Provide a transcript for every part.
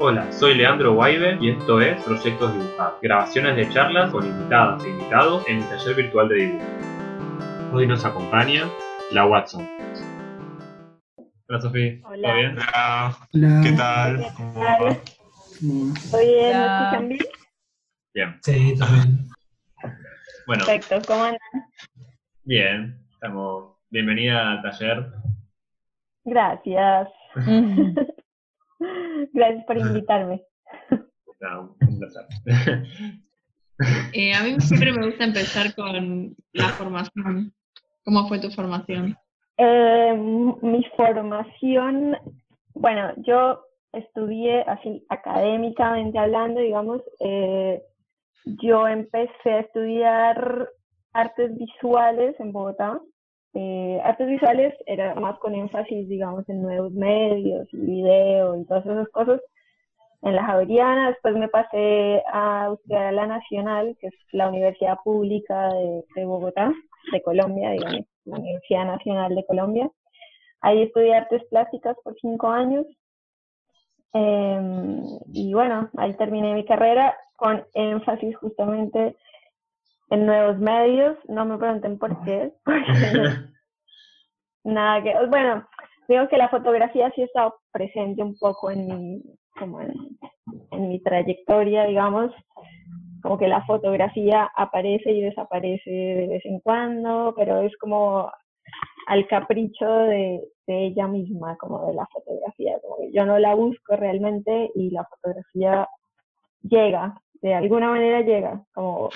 Hola, soy Leandro Guaibe y esto es Proyectos Dibujados, grabaciones de charlas con invitadas e invitados en el taller virtual de dibujo. Hoy nos acompaña la Watson. Hola Sofía, ¿todo Hola. bien? Hola, Hola. ¿qué tal? ¿Cómo va? ¿Estoy bien? ¿Me escuchan bien? Bien, Sí, también. bueno, Perfecto, ¿cómo andan? bien, estamos... Bienvenida al taller. Gracias. Gracias por invitarme. No, un placer. Eh, a mí siempre me gusta empezar con la formación. ¿Cómo fue tu formación? Eh, mi formación, bueno, yo estudié así académicamente hablando, digamos, eh, yo empecé a estudiar artes visuales en Bogotá. Eh, artes visuales era más con énfasis, digamos, en nuevos medios video y todas esas cosas. En la Javeriana, después me pasé a a la Nacional, que es la Universidad Pública de, Bogotá, de Colombia, digamos, la Universidad Nacional de Colombia. Ahí estudié artes plásticas por cinco años. Eh, y bueno, ahí terminé mi carrera con énfasis justamente en nuevos medios. No me pregunten por qué, nada que, bueno, digo que la fotografía sí ha estado presente un poco en mi, como en, mi trayectoria, digamos, como que la fotografía aparece y desaparece de vez en cuando, pero es como al capricho de, de ella misma, como de la fotografía, como que yo no la busco realmente y la fotografía llega, de alguna manera llega, como,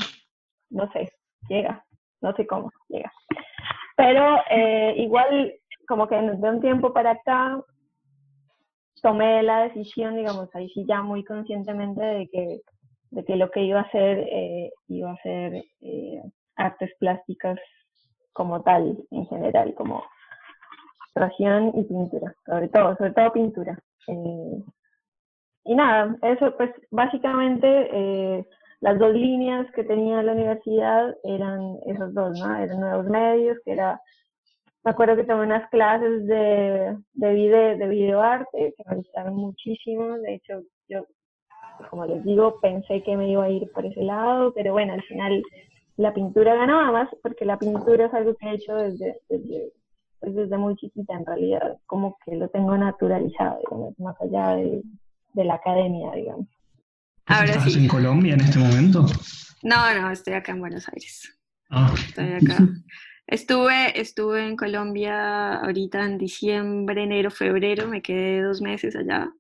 no sé, llega, no sé cómo, llega. Pero eh, igual, como que de un tiempo para acá, tomé la decisión, digamos, ahí sí ya muy conscientemente de que, de que lo que iba a hacer eh, iba a ser eh, artes plásticas como tal, en general, como ilustración y pintura, sobre todo, sobre todo pintura. Eh, y nada, eso pues básicamente las dos líneas que tenía la universidad eran esos dos, ¿no? Eran nuevos medios, que era, me acuerdo que tomé unas clases de, de, video, de videoarte que me gustaron muchísimo, de hecho yo, como les digo, pensé que me iba a ir por ese lado, pero bueno, al final la pintura ganaba más porque la pintura es algo que he hecho desde, desde, pues desde muy chiquita en realidad, como que lo tengo naturalizado, digamos, más allá de, de la academia, digamos. Ahora ¿Estás sí. en Colombia en este momento? No, no, estoy acá en Buenos Aires. Ah, Estoy acá. Estuve, estuve en Colombia ahorita en diciembre, enero, febrero, me quedé dos meses allá.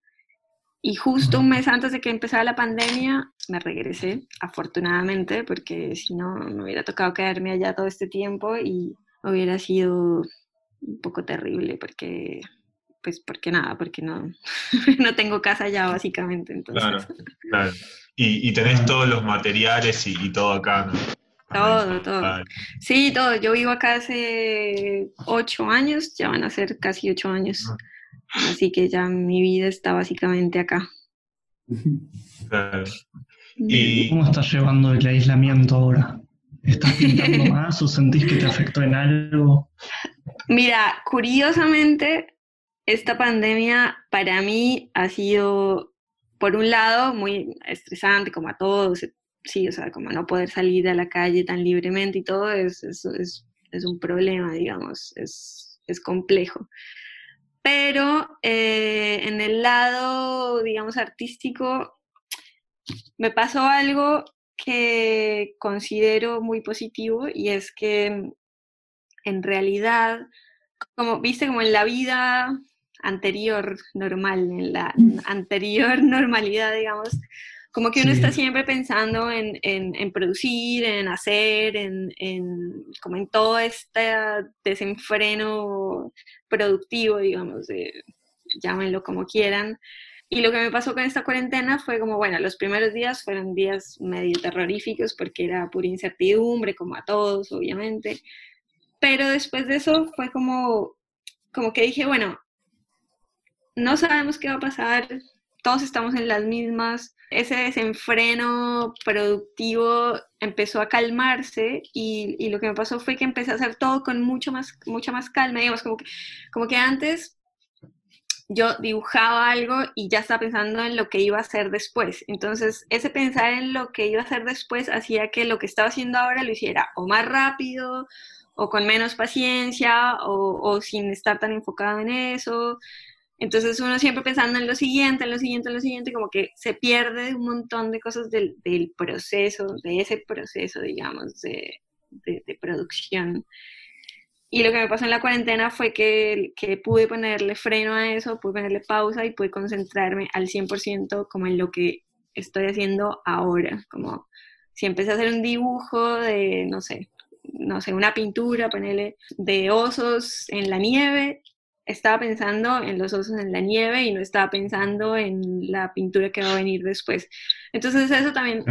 Y justo un mes antes de que empezara la pandemia, me regresé, afortunadamente, porque si no, me hubiera tocado quedarme allá todo este tiempo y hubiera sido un poco terrible, porque, pues, porque nada, porque no, no tengo casa allá, básicamente. Entonces, Claro, claro. Y, y tenés todos los materiales y, y todo acá, ¿no? Todo, todo. Vale. Sí, todo. Yo vivo acá hace ocho años, ya van a ser casi ocho años. Ah. Así que ya mi vida está básicamente acá. Claro. Y ¿Cómo estás llevando el aislamiento ahora? ¿Estás pintando más o sentís que te afectó en algo? Mira, curiosamente, esta pandemia para mí ha sido, por un lado, muy estresante, como a todos. Sí, o sea, como no poder salir a la calle tan libremente y todo es, es, es, un problema, digamos, es, es complejo. Pero eh, en el lado, digamos, artístico, me pasó algo que considero muy positivo y es que en realidad, como viste, como en la vida anterior normal, en la anterior normalidad, digamos, como que uno Sí. está siempre pensando en, en, en producir, en hacer, en, en, como en todo este desenfreno productivo, digamos, llámenlo como quieran. Y lo que me pasó con esta cuarentena fue como, bueno, los primeros días fueron días medio terroríficos porque era pura incertidumbre, como a todos, obviamente. Pero después de eso fue como, como que dije, bueno, no sabemos qué va a pasar, todos estamos en las mismas, ese desenfreno productivo empezó a calmarse y, y, lo que me pasó fue que empecé a hacer todo con mucho más, mucha más calma, digamos, como que, como que antes yo dibujaba algo y ya estaba pensando en lo que iba a hacer después. Entonces, ese pensar en lo que iba a hacer después hacía que lo que estaba haciendo ahora lo hiciera o más rápido, o con menos paciencia, o, o sin estar tan enfocado en eso. Entonces uno siempre pensando en lo siguiente, en lo siguiente, en lo siguiente, como que se pierde un montón de cosas del, del proceso, de ese proceso, digamos, de, de, de, producción. Y lo que me pasó en la cuarentena fue que, que, pude ponerle freno a eso, pude ponerle pausa y pude concentrarme al 100% como en lo que estoy haciendo ahora. Como si empecé a hacer un dibujo de, no sé, no sé, una pintura, ponerle de osos en la nieve, estaba pensando en los osos en la nieve y no estaba pensando en la pintura que va a venir después. Entonces eso también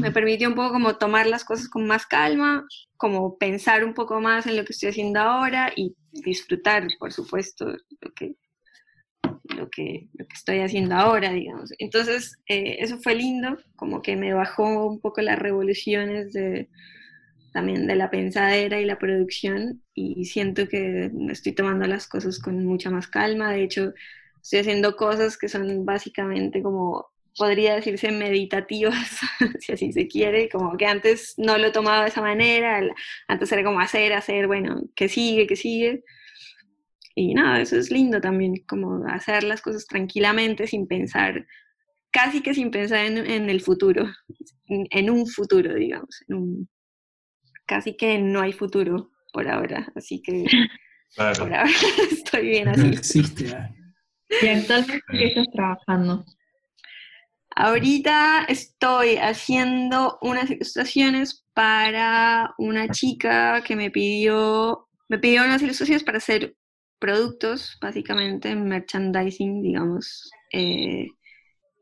me permitió un poco como tomar las cosas con más calma, como pensar un poco más en lo que estoy haciendo ahora y disfrutar, por supuesto, lo que, lo que, lo que estoy haciendo ahora, digamos. Entonces eh, eso fue lindo, como que me bajó un poco las revoluciones de también de la pensadera y la producción y siento que estoy tomando las cosas con mucha más calma. De hecho, estoy haciendo cosas que son básicamente como, podría decirse, meditativas, si así se quiere, como que antes no lo tomaba de esa manera, antes era como hacer, hacer, bueno, que sigue, que sigue. Y nada, eso es lindo también, como hacer las cosas tranquilamente sin pensar, casi que sin pensar en, el futuro, en, en, un futuro, digamos, en un, casi que no hay futuro por ahora, así que claro. por ahora estoy bien así. No existe. ¿Y actualmente qué estás trabajando? Ahorita estoy haciendo unas ilustraciones para una chica que me pidió, me pidió unas ilustraciones para hacer productos, básicamente merchandising, digamos, eh,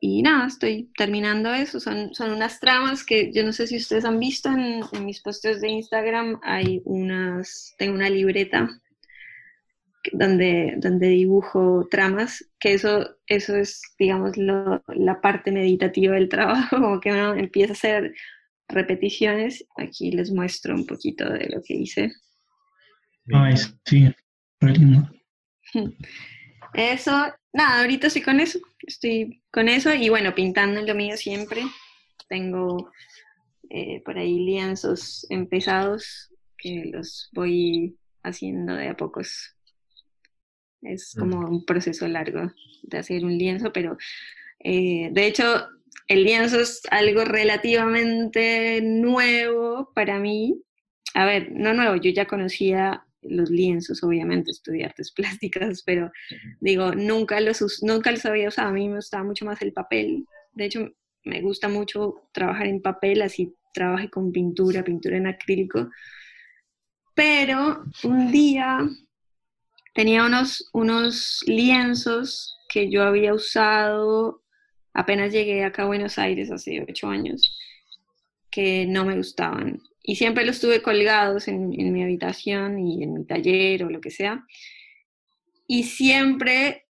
y nada, estoy terminando eso. Son, son unas tramas que yo no sé si ustedes han visto en, en mis posts de Instagram. Hay unas, tengo una libreta donde, donde dibujo tramas, que eso, eso es, digamos, lo, la parte meditativa del trabajo, como que uno empieza a hacer repeticiones. Aquí les muestro un poquito de lo que hice. Ay, sí, lindo. Eso, nada, ahorita estoy con eso, estoy con eso y bueno, pintando lo mío siempre. Tengo eh, por ahí lienzos empezados que los voy haciendo de a pocos. Es como un proceso largo de hacer un lienzo, pero eh, de hecho el lienzo es algo relativamente nuevo para mí. A ver, no nuevo, yo ya conocía los lienzos, obviamente, estudié artes plásticas, pero digo, nunca los, nunca los había usado. A mí me gustaba mucho más el papel. De hecho, me gusta mucho trabajar en papel, así trabajé con pintura, pintura en acrílico. Pero un día tenía unos, unos lienzos que yo había usado apenas llegué acá a Buenos Aires hace ocho años, que no me gustaban y siempre los tuve colgados en, mi habitación y en mi taller o lo que sea. Y siempre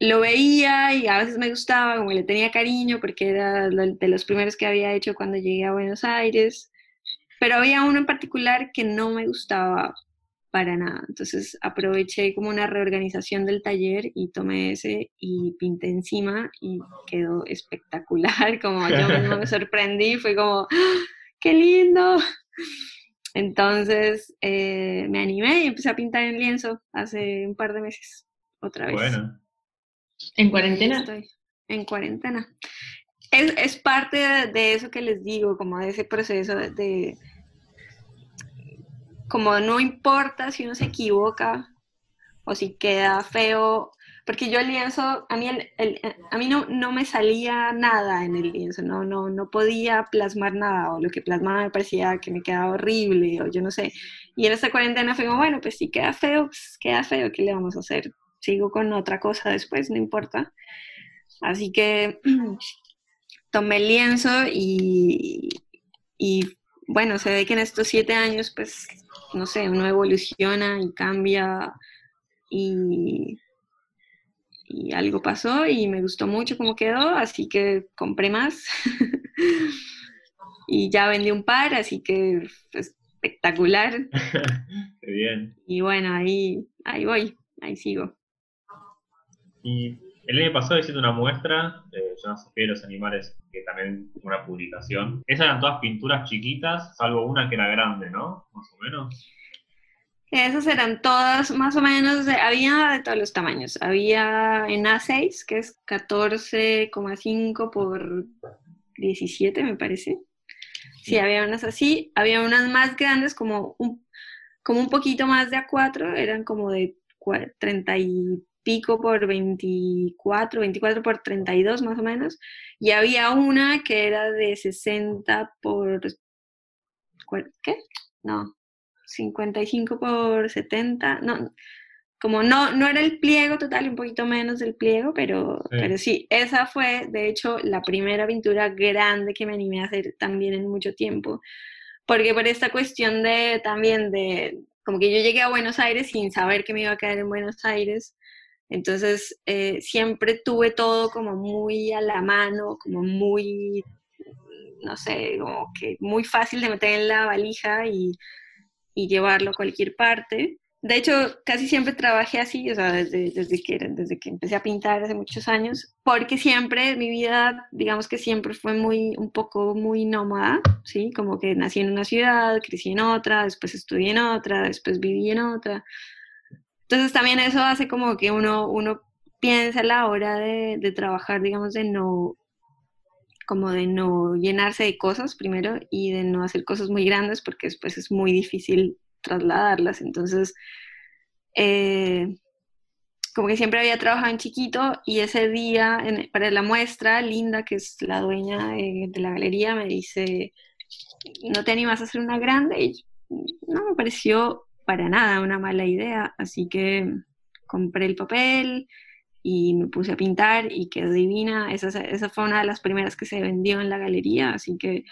lo veía y a veces me gustaba, como le tenía cariño porque era de los primeros que había hecho cuando llegué a Buenos Aires. Pero había uno en particular que no me gustaba para nada. Entonces aproveché como una reorganización del taller y tomé ese y pinté encima y quedó espectacular. Como yo mismo me sorprendí, fue como, ¡Ah! ¡qué lindo! Entonces eh, me animé y empecé a pintar en lienzo hace un par de meses, otra vez. Bueno. ¿En cuarentena? Estoy en cuarentena. Es, es parte de, eso que les digo, como de ese proceso de, de, como no importa si uno se equivoca o si queda feo porque yo el lienzo, a mí, el, el, a mí no, no, me salía nada en el lienzo, no, no, no podía plasmar nada, o lo que plasmaba me parecía que me quedaba horrible, o yo no sé. Y en esta cuarentena fue como, bueno, pues si queda feo, pues queda feo, ¿qué le vamos a hacer? Sigo con otra cosa después, no importa. Así que tomé el lienzo y, y bueno, se ve que en estos siete años, pues, no sé, uno evoluciona y cambia y y algo pasó y me gustó mucho cómo quedó, así que compré más. y ya vendí un par, así que espectacular. Qué bien. Y bueno, ahí, ahí voy, ahí sigo. Y el año pasado hiciste una muestra, eh, Yo no sé de los animales, que también una publicación. Esas eran todas pinturas chiquitas, salvo una que era grande, ¿no? Más o menos. Esas eran todas más o menos, de- había de todos los tamaños. Había en A6, que es 14,5 por 17, me parece. Sí, había unas así. Había unas más grandes, como un, como un poquito más de A4, eran como de cua- 30 y pico por 24, 24 por 32 más o menos. Y había una que era de 60 por... ¿cuál- ¿Qué? No, 55 por 70, no, como no, no era el pliego total, un poquito menos del pliego, pero Sí. pero sí, esa fue de hecho la primera pintura grande que me animé a hacer también en mucho tiempo, porque por esta cuestión de también de, como que yo llegué a Buenos Aires sin saber que me iba a quedar en Buenos Aires, entonces eh, siempre tuve todo como muy a la mano, como muy, no sé, como que muy fácil de meter en la valija y, y llevarlo a cualquier parte. De hecho, casi siempre trabajé así, o sea, desde, desde, que, desde que empecé a pintar hace muchos años, porque siempre mi vida, digamos que siempre fue muy, un poco muy nómada, ¿sí? Como que nací en una ciudad, crecí en otra, después estudié en otra, después viví en otra. Entonces también eso hace como que uno, uno piensa a la hora de, de trabajar, digamos, de no, como de no llenarse de cosas primero y de no hacer cosas muy grandes porque después es muy difícil trasladarlas. Entonces, eh, como que siempre había trabajado en chiquito y ese día para la muestra, Linda, que es la dueña de, de la galería, me dice, ¿no te animas a hacer una grande? Y no me pareció para nada una mala idea, así que compré el papel y me puse a pintar y quedó divina. Esa, esa fue una de las primeras que se vendió en la galería, así que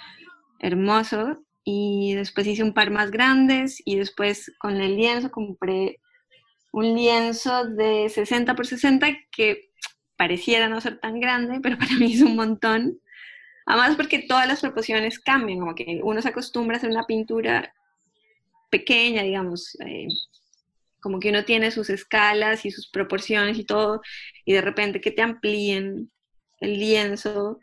hermoso. Y después hice un par más grandes y después con el lienzo compré un lienzo de 60 por 60 que pareciera no ser tan grande, pero para mí es un montón. Además porque todas las proporciones cambian, como que uno se acostumbra a hacer una pintura pequeña, digamos, eh, como que uno tiene sus escalas y sus proporciones y todo, y de repente que te amplíen el lienzo,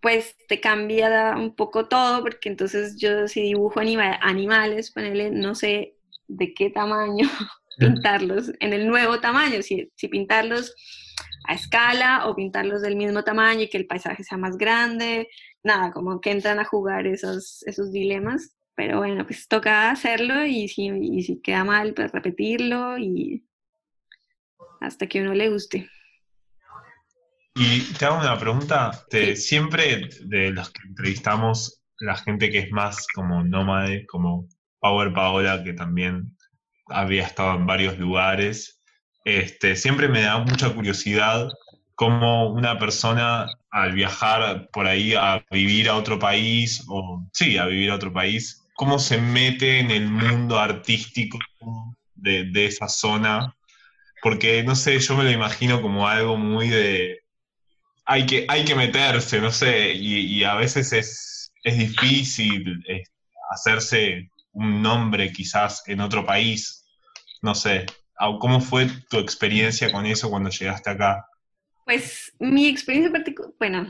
pues te cambia un poco todo, porque entonces yo si dibujo anima animales, ponele, no sé de qué tamaño pintarlos en el nuevo tamaño, si, si pintarlos a escala o pintarlos del mismo tamaño y que el paisaje sea más grande, nada, como que entran a jugar esos, esos dilemas. Pero bueno, pues toca hacerlo y si, y si queda mal, pues repetirlo y hasta que uno le guste. Y te hago una pregunta. Te- Sí. Siempre de los que entrevistamos, la gente que es más como nómade, como Power Paola, que también había estado en varios lugares, este, siempre me da mucha curiosidad cómo una persona al viajar por ahí a vivir a otro país, o sí, a vivir a otro país, cómo se mete en el mundo artístico de, esa zona. Porque, no sé, yo me lo imagino como algo muy de, hay que, hay que meterse, no sé, y, a veces es, es difícil eh, hacerse un nombre quizás en otro país, no sé. ¿Cómo fue tu experiencia con eso cuando llegaste acá? Pues mi experiencia particular, bueno,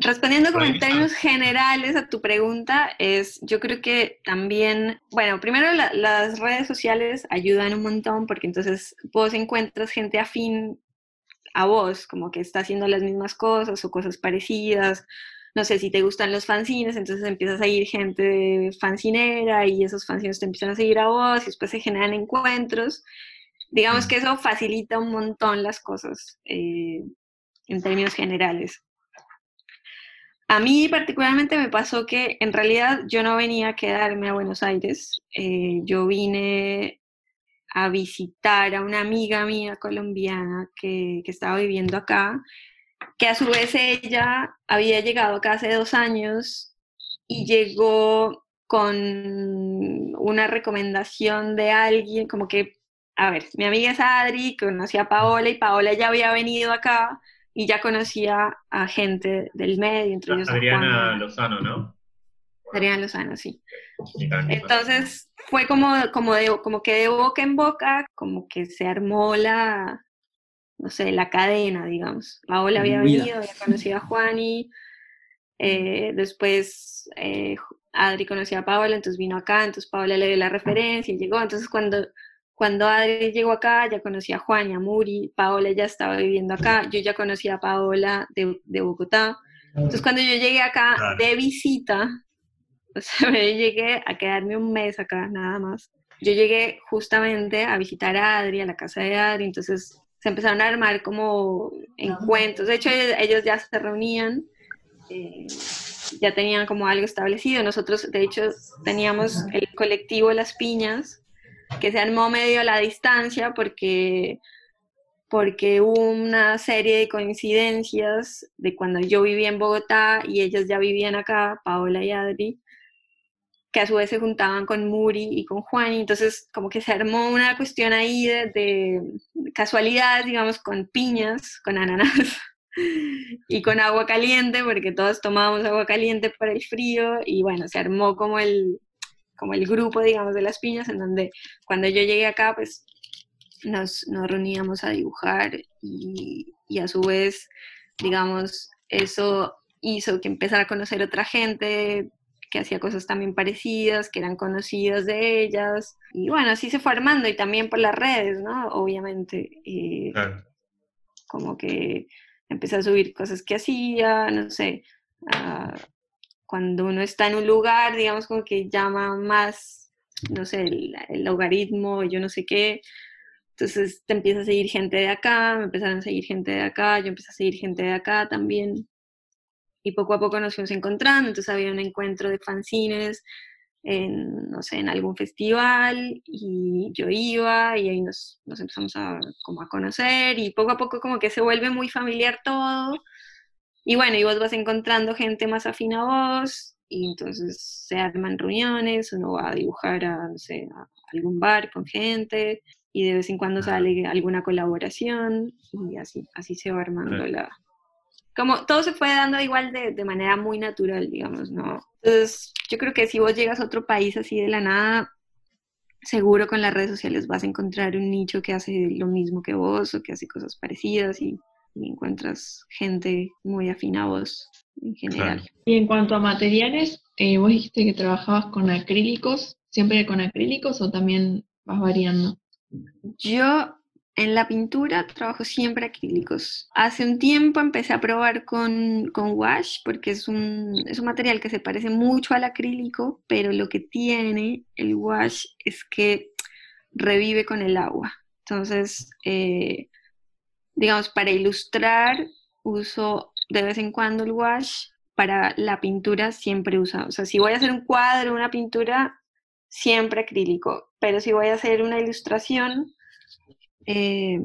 respondiendo como en Revisa. términos generales a tu pregunta, es, yo creo que también, bueno, primero la- las redes sociales ayudan un montón porque entonces vos encuentras gente afín a vos, como que está haciendo las mismas cosas o cosas parecidas. No sé si te gustan los fanzines, entonces empiezas a ir gente fancinera y esos fanzines te empiezan a seguir a vos y después se generan encuentros. Digamos Mm. que eso facilita un montón las cosas eh, en términos generales. A mí particularmente me pasó que en realidad yo no venía a quedarme a Buenos Aires, eh, yo vine a visitar a una amiga mía colombiana que, que estaba viviendo acá, que a su vez ella había llegado acá hace dos años y llegó con una recomendación de alguien, como que, a ver, mi amiga es Adri, conocía a Paola y Paola ya había venido acá y ya conocía a gente del medio, entre ellos a Adriana Juan- Lozano, ¿no? Adriana Lozano, sí. Entonces fue como, como, de, como que de boca en boca, como que se armó la, no sé, la cadena, digamos. Paola había venido, había conocido a Juani, eh, después eh, Adri conocía a Paola, entonces vino acá, entonces Paola le dio la referencia y llegó, entonces cuando, cuando Adri llegó acá, ya conocía a Juan y a Muri, Paola ya estaba viviendo acá, yo ya conocía a Paola de, de Bogotá, entonces cuando yo llegué acá Claro. de visita, o sea, yo llegué a quedarme un mes acá, nada más. Yo llegué justamente a visitar a Adri, a la casa de Adri, entonces se empezaron a armar como encuentros. De hecho, ellos, ellos ya se reunían, eh, ya tenían como algo establecido. Nosotros, de hecho, teníamos el colectivo Las Piñas, que se armó medio la distancia porque porque hubo una serie de coincidencias de cuando yo vivía en Bogotá y ellas ya vivían acá, Paola y Adri, que a su vez se juntaban con Muri y con Juan, y entonces como que se armó una cuestión ahí de, de casualidades, digamos, con piñas, con ananá y con agua caliente, porque todos tomábamos agua caliente para el frío, y bueno, se armó como el, como el grupo, digamos, de las piñas, en donde cuando yo llegué acá, pues nos, nos reuníamos a dibujar y, y a su vez, digamos, eso hizo que empezara a conocer otra gente que hacía cosas también parecidas, que eran conocidas de ellas. Y bueno, así se fue armando y también por las redes, ¿no? Obviamente. eh, Claro. como que empecé a subir cosas que hacía, no sé, cuando uno está en un lugar, digamos, como que llama más, no sé, el, el logaritmo, yo no sé qué, entonces te empieza a seguir gente de acá, me empezaron a seguir gente de acá, yo empecé a seguir gente de acá también, y poco a poco nos fuimos encontrando, entonces había un encuentro de fanzines, en, no sé, en algún festival y yo iba y ahí nos, nos empezamos a, como a conocer y poco a poco como que se vuelve muy familiar todo. Y bueno, y vos vas encontrando gente más afín a vos y entonces se arman reuniones, uno va a dibujar a, no sé, a algún bar con gente y de vez en cuando sale alguna colaboración y así, así se va armando Claro. la... Como todo se fue dando igual de, de manera muy natural, digamos, ¿no? Entonces, yo creo que si vos llegas a otro país así de la nada, seguro con las redes sociales vas a encontrar un nicho que hace lo mismo que vos o que hace cosas parecidas y, y encuentras gente muy afín a vos en general. Claro. Y en cuanto a materiales, eh, vos dijiste que trabajabas con acrílicos, ¿siempre con acrílicos o también vas variando? Yo en la pintura trabajo siempre acrílicos. Hace un tiempo empecé a probar con, con wash porque es un, es un material que se parece mucho al acrílico, pero lo que tiene el wash es que revive con el agua. Entonces, eh, digamos, para ilustrar uso de vez en cuando el wash. Para la pintura siempre uso, o sea, si voy a hacer un cuadro, una pintura, siempre acrílico, pero si voy a hacer una ilustración, eh,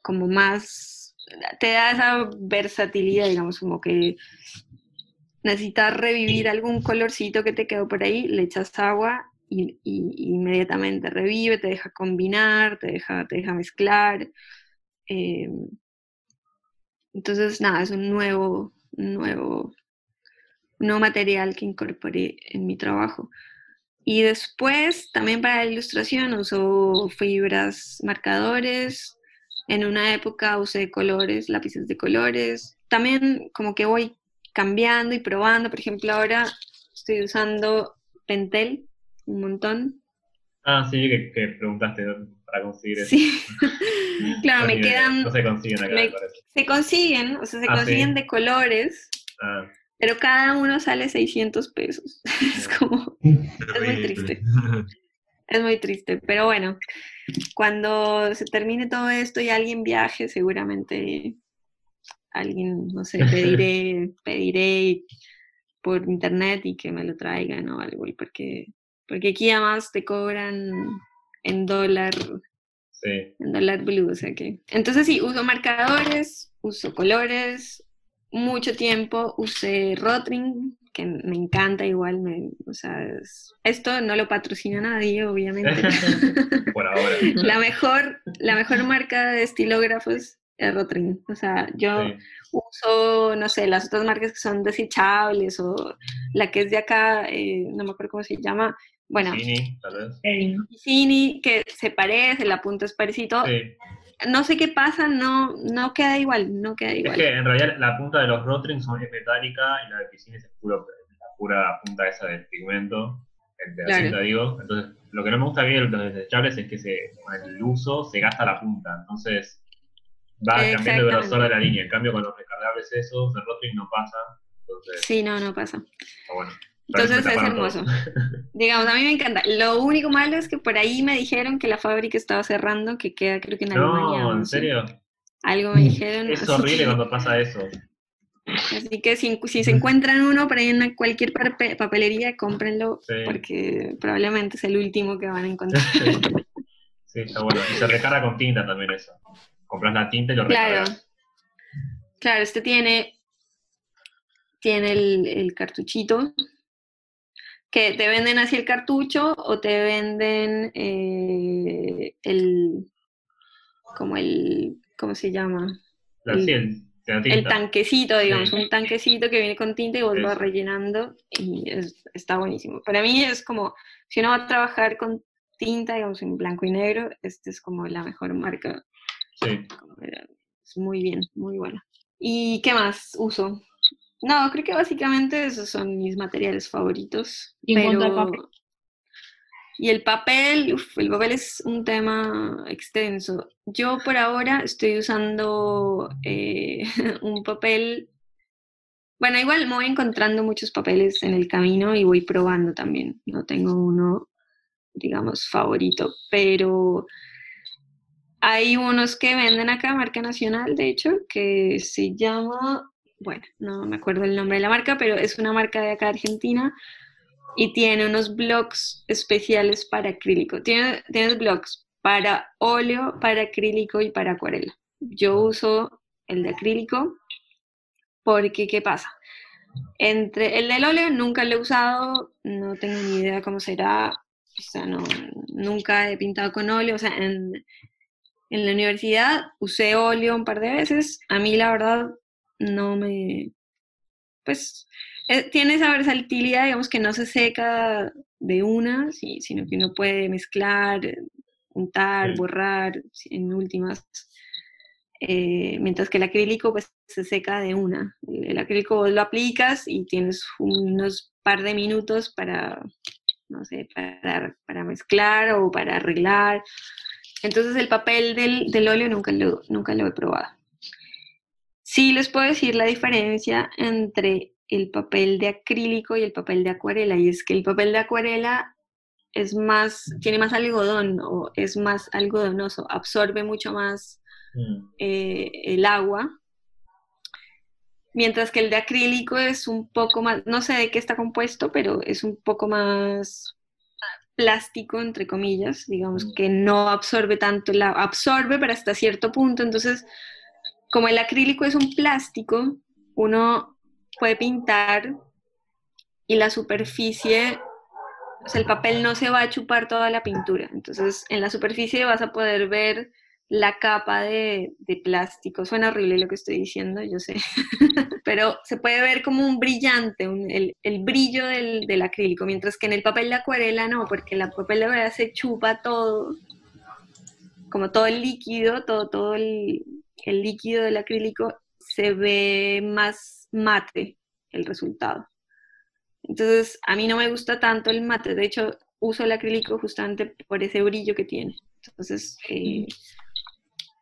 como más, te da esa versatilidad, digamos, como que necesitas revivir algún colorcito que te quedó por ahí, le echas agua y inmediatamente revive, te deja combinar, te deja, te deja mezclar. Eh, entonces, nada, es un nuevo, nuevo, nuevo material que incorporé en mi trabajo. Y después, también para la ilustración, uso fibras marcadores. En una época usé colores, lápices de colores. También como que voy cambiando y probando. Por ejemplo, ahora estoy usando Pentel un montón. Ah, sí, que, preguntaste. Para conseguir eso. Sí. claro, No me quedan... No se consiguen acá, me- parece. Se consiguen, o sea, se Ah, consiguen sí. de colores, Ah, pero cada uno sale 600 pesos. es como... muy triste. Es muy triste, pero bueno, cuando se termine todo esto y alguien viaje, seguramente alguien, no sé, pediré, pediré por internet y que me lo traigan o algo, porque, porque aquí además te cobran en dólar, sí. en dólar blue, o sea que. Entonces sí, uso marcadores, uso colores, mucho tiempo usé Rotring, que me encanta igual, me, o sea, es- esto no lo patrocina nadie, obviamente. Por ahora. la mejor, la mejor marca de estilógrafos es Rotring. O sea, yo Sí. uso, no sé, las otras marcas que son desechables o la que es de acá, eh, no me acuerdo cómo se llama. Bueno, tal vez. Que se parece, la punta es parecito, Sí. no sé qué pasa, no, no queda igual, no queda Es igual. que en realidad la punta de los rotrings son es metálica y la de piscines es puro, la pura punta esa del pigmento, el de la Claro. cinta digo. Entonces, lo que no me gusta bien de los desechables es que se, con el uso se gasta la punta. Entonces, va cambiando el grosor de la línea. En cambio, con los recargables esos, el rotring no pasa. Entonces, Sí, no, no pasa. está bueno. Entonces es hermoso. Digamos, a mí me encanta. Lo único malo es que por ahí me dijeron que la fábrica estaba cerrando, que queda creo que en Alemania. No, ¿en serio? Algo me dijeron. Es horrible que- cuando pasa eso. Así que si, si se encuentran uno por ahí en cualquier pape- papelería, cómprenlo, Sí. porque probablemente es el último que van a encontrar. Sí, está bueno. Y se recarga con tinta también eso. Compras la tinta y lo Claro. recargas. Claro, este tiene, tiene el, el cartuchito, que te venden así el cartucho o te venden eh, el, como el, ¿cómo se llama? La, El- sí, el, la El tinta. tanquecito, digamos, Sí. un tanquecito que viene con tinta y vos vas Eso. rellenando y es- está buenísimo. Para mí es como, si uno va a trabajar con tinta, digamos, en blanco y negro, este es como la mejor marca Sí. como Es muy bien, muy bueno. ¿Y qué más uso? No, creo que básicamente esos son mis materiales favoritos. Y en cuanto al pero- papel. Y el papel, uf, el papel es un tema extenso. Yo por ahora estoy usando eh, un papel, bueno, igual me voy encontrando muchos papeles en el camino y voy probando también. No tengo uno, digamos, favorito, pero hay unos que venden acá, marca nacional, de hecho, que se llama, bueno, no me acuerdo el nombre de la marca, pero es una marca de acá de Argentina y tiene unos blocks especiales para acrílico. Tiene, tienes blocks para óleo, para acrílico y para acuarela. Yo uso el de acrílico porque, ¿qué pasa? Entre el del óleo nunca lo he usado, no tengo ni idea cómo será, o sea, no, nunca he pintado con óleo, o sea, en, en la universidad usé óleo un par de veces, a mí la verdad no me, pues eh, tiene esa versatilidad, digamos que no se seca de una, sí, sino que uno puede mezclar, eh, untar, Sí. borrar, en últimas. Eh, mientras que el acrílico pues se seca de una. El, el acrílico vos lo aplicas y tienes unos par de minutos para, no sé, para, para mezclar o para arreglar. Entonces el papel del, del óleo nunca lo, nunca lo he probado. Sí les puedo decir la diferencia entre el papel de acrílico y el papel de acuarela, y es que el papel de acuarela es más, tiene más algodón o es más algodonoso, absorbe mucho más Mm. eh, el agua, mientras que el de acrílico es un poco más, no sé de qué está compuesto, pero es un poco más plástico, entre comillas, digamos, Mm. que no absorbe tanto el agua, absorbe pero hasta cierto punto, entonces, como el acrílico es un plástico, uno puede pintar y la superficie, o sea, el papel no se va a chupar toda la pintura, entonces en la superficie vas a poder ver la capa de, plástico. Suena horrible lo que estoy diciendo, yo sé, pero se puede ver como un brillante, el brillo del, del acrílico, mientras que en el papel de acuarela no, porque el papel de acuarela se chupa todo, como todo el líquido, todo, todo el, el líquido del acrílico se ve más mate el resultado. Entonces, a mí no me gusta tanto el mate, de hecho, uso el acrílico justamente por ese brillo que tiene. Entonces, eh,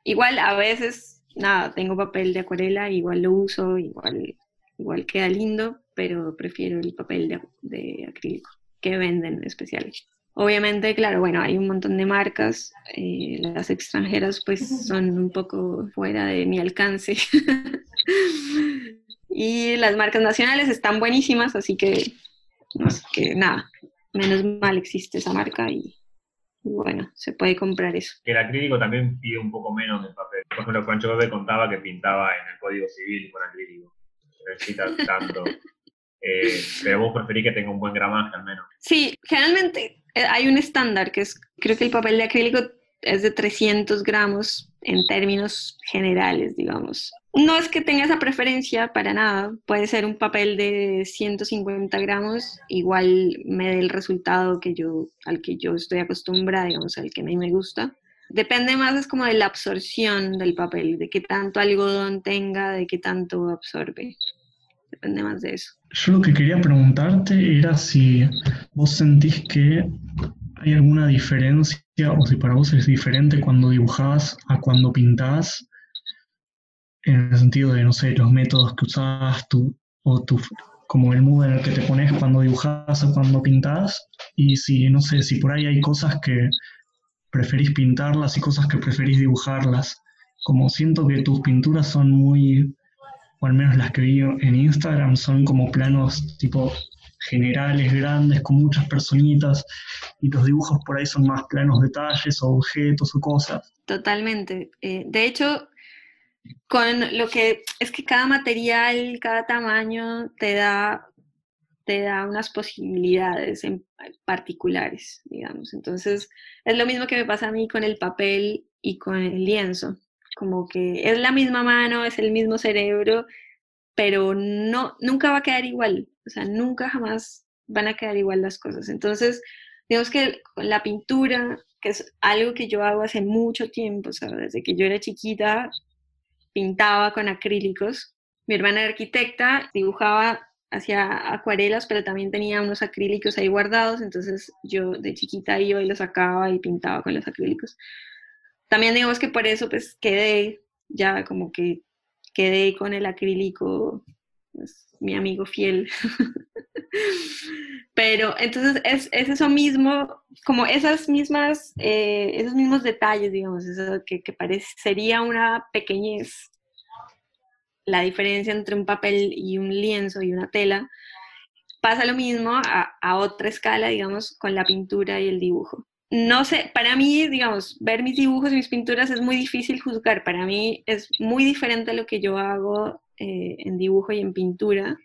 igual a veces, nada, tengo papel de acuarela, igual lo uso, igual, igual queda lindo, pero prefiero el papel de, de acrílico que venden especiales. Obviamente, claro, bueno, hay un montón de marcas, eh, las extranjeras pues son un poco fuera de mi alcance. y las marcas nacionales están buenísimas, así que, no sé, que nada, menos mal existe esa marca y, y bueno, se puede comprar eso. Que el acrílico también pide un poco menos del papel. Por ejemplo, Pancho Pepe contaba que pintaba en el Código Civil con acrílico. No necesita tanto. Eh, pero vos preferís que tenga un buen gramaje al menos. Sí, generalmente eh, hay un estándar que es, creo que el papel de acrílico es de 300 gramos en términos generales, digamos. No es que tenga esa preferencia para nada, puede ser un papel de 150 gramos, igual me dé el resultado que yo, al que yo estoy acostumbrada, digamos, al que a mí me gusta. Depende más es como de la absorción del papel, de qué tanto algodón tenga, de qué tanto absorbe. Depende más de eso. Yo lo que quería preguntarte era si vos sentís que hay alguna diferencia o si para vos es diferente cuando dibujás a cuando pintás, en el sentido de, no sé, los métodos que usás tú, o tu, como el mood en el que te pones cuando dibujás o cuando pintás, y si, no sé, si por ahí hay cosas que preferís pintarlas y cosas que preferís dibujarlas. Como siento que tus pinturas son muy, o al menos las que vi en Instagram, son como planos tipo generales, grandes, con muchas personitas, y los dibujos por ahí son más planos detalles o objetos o cosas. Totalmente. Eh, de hecho, con lo que es que cada material, cada tamaño te da, te da unas posibilidades en particulares, digamos. Entonces, es lo mismo que me pasa a mí con el papel y con el lienzo. Como que es la misma mano, es el mismo cerebro, pero no, nunca va a quedar igual. O sea, nunca jamás van a quedar igual las cosas. Entonces, digamos que la pintura, que es algo que yo hago hace mucho tiempo, o sea, desde que yo era chiquita, pintaba con acrílicos. Mi hermana era arquitecta, dibujaba hacía acuarelas, pero también tenía unos acrílicos ahí guardados, entonces yo de chiquita iba y los sacaba y pintaba con los acrílicos. También digamos que por eso pues quedé, ya como que quedé con el acrílico, pues, mi amigo fiel. pero entonces es, eso mismo, como esas mismas, eh, esos mismos detalles, digamos, eso que, que parecería una pequeñez la diferencia entre un papel y un lienzo y una tela, pasa lo mismo a, otra escala, digamos, con la pintura y el dibujo. No sé, para mí, digamos, ver mis dibujos y mis pinturas es muy difícil juzgar. Para mí es muy diferente lo que yo hago eh, en dibujo y en pintura.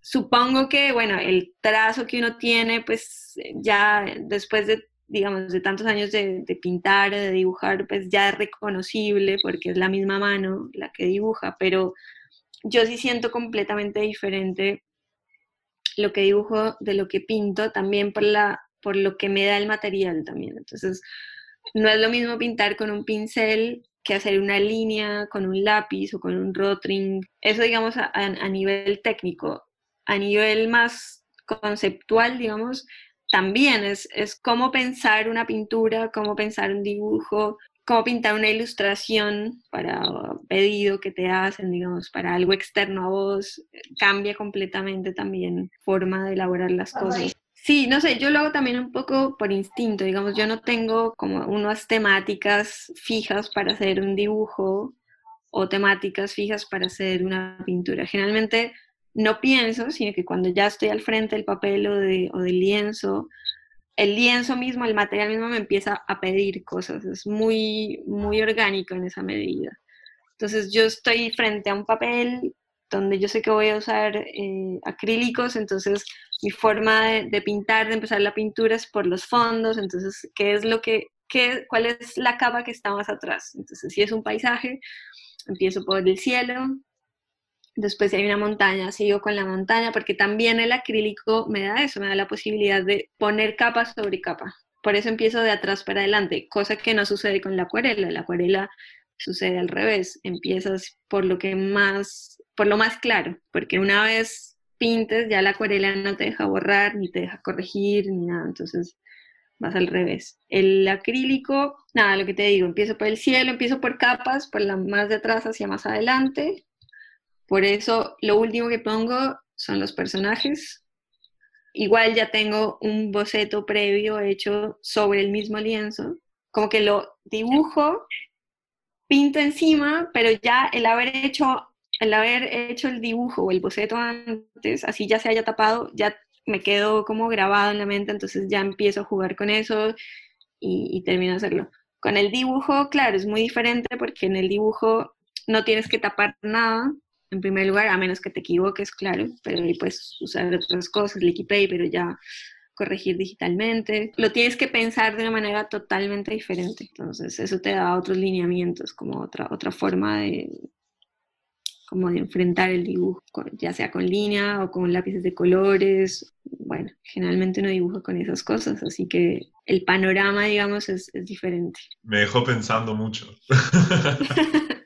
Supongo que, bueno, el trazo que uno tiene, pues ya después de digamos, de tantos años de, pintar, de dibujar, pues ya es reconocible porque es la misma mano la que dibuja, pero yo sí siento completamente diferente lo que dibujo de lo que pinto, también por, la, por lo que me da el material también. Entonces, no es lo mismo pintar con un pincel que hacer una línea con un lápiz o con un rotring. Eso, digamos, a, a nivel técnico. A nivel más conceptual, digamos, también es, es cómo pensar una pintura, cómo pensar un dibujo, cómo pintar una ilustración para pedido que te hacen, digamos, para algo externo a vos, cambia completamente también forma de elaborar las cosas. Sí, no sé, yo lo hago también un poco por instinto, digamos, yo no tengo como unas temáticas fijas para hacer un dibujo o temáticas fijas para hacer una pintura. Generalmente no pienso, sino que cuando ya estoy al frente del papel o, de, del lienzo, el lienzo mismo, el material mismo me empieza a pedir cosas, es muy, muy orgánico en esa medida. Entonces yo estoy frente a un papel donde yo sé que voy a usar eh, acrílicos, entonces mi forma de, pintar, de empezar la pintura es por los fondos, entonces, ¿qué es lo que, qué, cuál es la capa que está más atrás? Entonces, si es un paisaje, empiezo por el cielo, Después si hay una montaña, sigo con la montaña, porque también el acrílico me da eso, me da la posibilidad de poner capa sobre capa. Por eso empiezo de atrás para adelante, cosa que no sucede con la acuarela. La acuarela sucede al revés, empiezas por lo que más, por lo más claro, porque una vez pintes ya la acuarela no te deja borrar, ni te deja corregir, ni nada, entonces vas al revés. El acrílico, nada, lo que te digo, empiezo por el cielo, empiezo por capas, por la más de atrás hacia más adelante, por eso lo último que pongo son los personajes. Igual ya tengo un boceto previo hecho sobre el mismo lienzo, como que lo dibujo, pinto encima, pero ya el haber hecho el haber hecho el dibujo o el boceto antes, así ya se haya tapado, ya me quedo como grabado en la mente, entonces ya empiezo a jugar con eso y, termino de hacerlo. Con el dibujo, claro, es muy diferente porque en el dibujo no tienes que tapar nada, en primer lugar, a menos que te equivoques, claro, pero ahí puedes usar otras cosas, Liquipay, pero ya corregir digitalmente. Lo tienes que pensar de una manera totalmente diferente. Entonces, eso te da otros lineamientos, como otra, otra forma de, como de enfrentar el dibujo, ya sea con línea o con lápices de colores. Bueno, generalmente uno dibuja con esas cosas, así que el panorama, digamos, es, es diferente. Me dejó pensando mucho.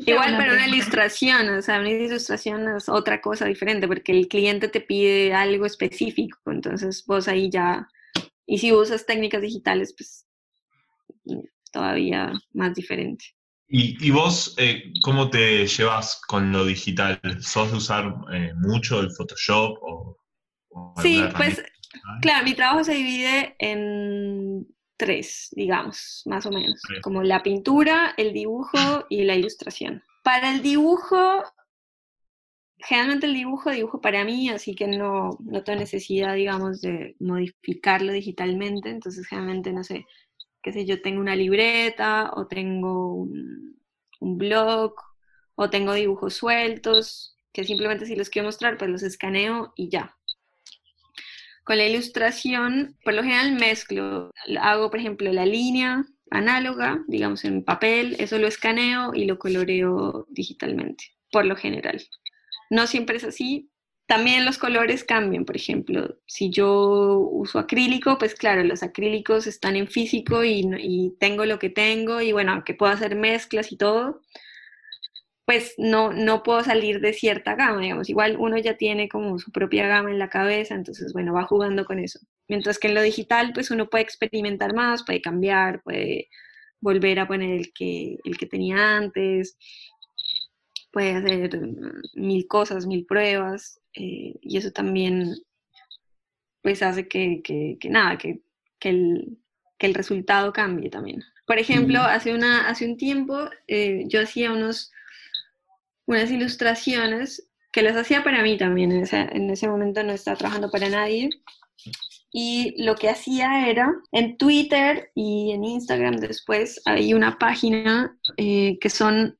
Igual para una ilustración, o sea, una ilustración es otra cosa diferente porque el cliente te pide algo específico, entonces vos ahí ya, y si usas técnicas digitales, pues todavía más diferente. ¿Y, y vos eh, cómo te llevas con lo digital? ¿Sos de usar eh, mucho el Photoshop o, o Sí, pues claro, mi trabajo se divide en tres, digamos, más o menos, Sí. como la pintura, el dibujo y la ilustración. Para el dibujo, generalmente el dibujo dibujo para mí, así que no, no tengo necesidad, digamos, de modificarlo digitalmente, entonces generalmente, no sé, qué sé yo, tengo una libreta o tengo un, un blog o tengo dibujos sueltos, que simplemente si los quiero mostrar, pues los escaneo y ya. Con la ilustración, por lo general mezclo, hago por ejemplo la línea análoga, digamos en papel, eso lo escaneo y lo coloreo digitalmente, por lo general. No siempre es así. También los colores cambian, por ejemplo, si yo uso acrílico, pues claro, los acrílicos están en físico y, y tengo lo que tengo y bueno, aunque puedo hacer mezclas y todo, pues no, no puedo salir de cierta gama, digamos. Igual uno ya tiene como su propia gama en la cabeza, entonces, bueno, va jugando con eso. Mientras que en lo digital, pues uno puede experimentar más, puede cambiar, puede volver a poner el que, el que tenía antes, puede hacer mil cosas, mil pruebas, eh, y eso también, pues hace que, que, que nada, que, que, el, que el resultado cambie también. Por ejemplo, hace, una, hace un tiempo eh, yo hacía unos unas ilustraciones que las hacía para mí también, en ese, en ese momento no estaba trabajando para nadie. Y lo que hacía era, en Twitter y en Instagram después, hay una página eh, que son,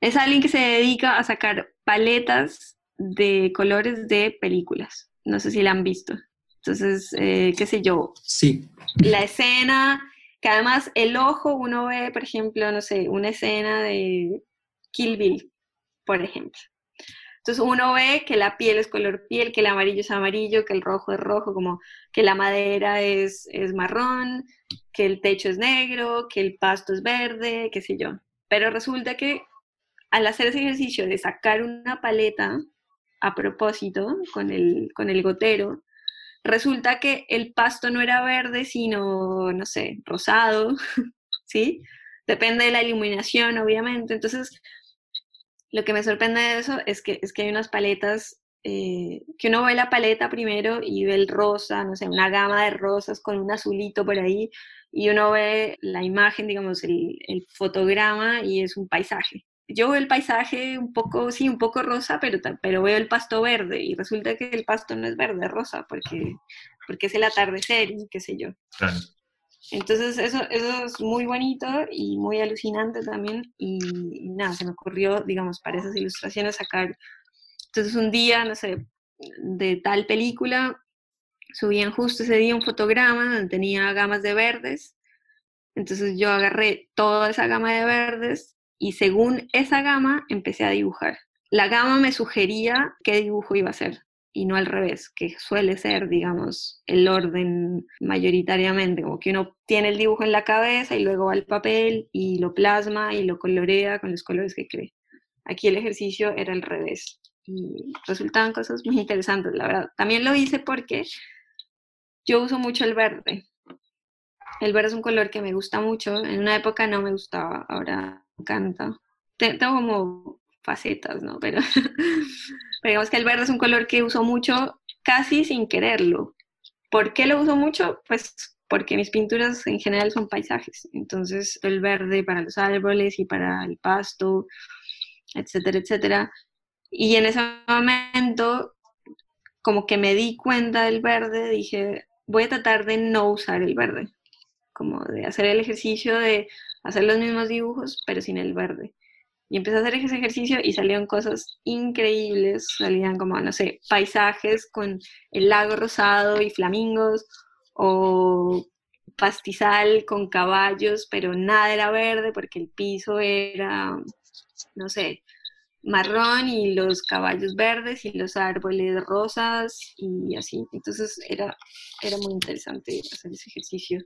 es alguien que se dedica a sacar paletas de colores de películas. No sé si la han visto. Entonces, eh, qué sé yo, Sí, la escena, que además el ojo, uno ve, por ejemplo, no sé, una escena de Kill Bill, por ejemplo. Entonces uno ve que la piel es color piel, que el amarillo es amarillo, que el rojo es rojo, como que la madera es, es marrón, que el techo es negro, que el pasto es verde, qué sé yo. Pero resulta que al hacer ese ejercicio de sacar una paleta a propósito con el, con el gotero, resulta que el pasto no era verde, sino, no sé, rosado, ¿sí? Depende de la iluminación, obviamente. Entonces, lo que me sorprende de eso es que, es que hay unas paletas, eh, que uno ve la paleta primero y ve el rosa, no sé, una gama de rosas con un azulito por ahí, y uno ve la imagen, digamos, el, el fotograma y es un paisaje. Yo veo el paisaje un poco, sí, un poco rosa, pero, pero veo el pasto verde y resulta que el pasto no es verde, es rosa, porque, porque es el atardecer y qué sé yo. Claro. Entonces eso, eso es muy bonito y muy alucinante también y, y nada, se me ocurrió, digamos, para esas ilustraciones sacar, entonces un día, no sé, de tal película, subían justo ese día un fotograma donde tenía gamas de verdes, entonces yo agarré toda esa gama de verdes y según esa gama empecé a dibujar. La gama me sugería qué dibujo iba a hacer y no al revés, que suele ser, digamos, el orden mayoritariamente, como que uno tiene el dibujo en la cabeza y luego va al papel y lo plasma y lo colorea con los colores que cree. Aquí el ejercicio era al revés y resultaban cosas muy interesantes, la verdad. También lo hice porque yo uso mucho el verde. El verde es un color que me gusta mucho. En una época no me gustaba, ahora encanta. Te- Tengo como facetas, ¿no? Pero, pero digamos que el verde es un color que uso mucho casi sin quererlo. ¿Por qué lo uso mucho? Pues porque mis pinturas en general son paisajes. Entonces el verde para los árboles y para el pasto, etcétera, etcétera. Y en ese momento, como que me di cuenta del verde, dije, voy a tratar de no usar el verde. Como de hacer el ejercicio de hacer los mismos dibujos, pero sin el verde. Y empecé a hacer ese ejercicio y salieron cosas increíbles. Salían como, no sé, paisajes con el lago rosado y flamingos, o pastizal con caballos, pero nada era verde porque el piso era, no sé, marrón y los caballos verdes y los árboles rosas y así. Entonces era, era muy interesante hacer ese ejercicio.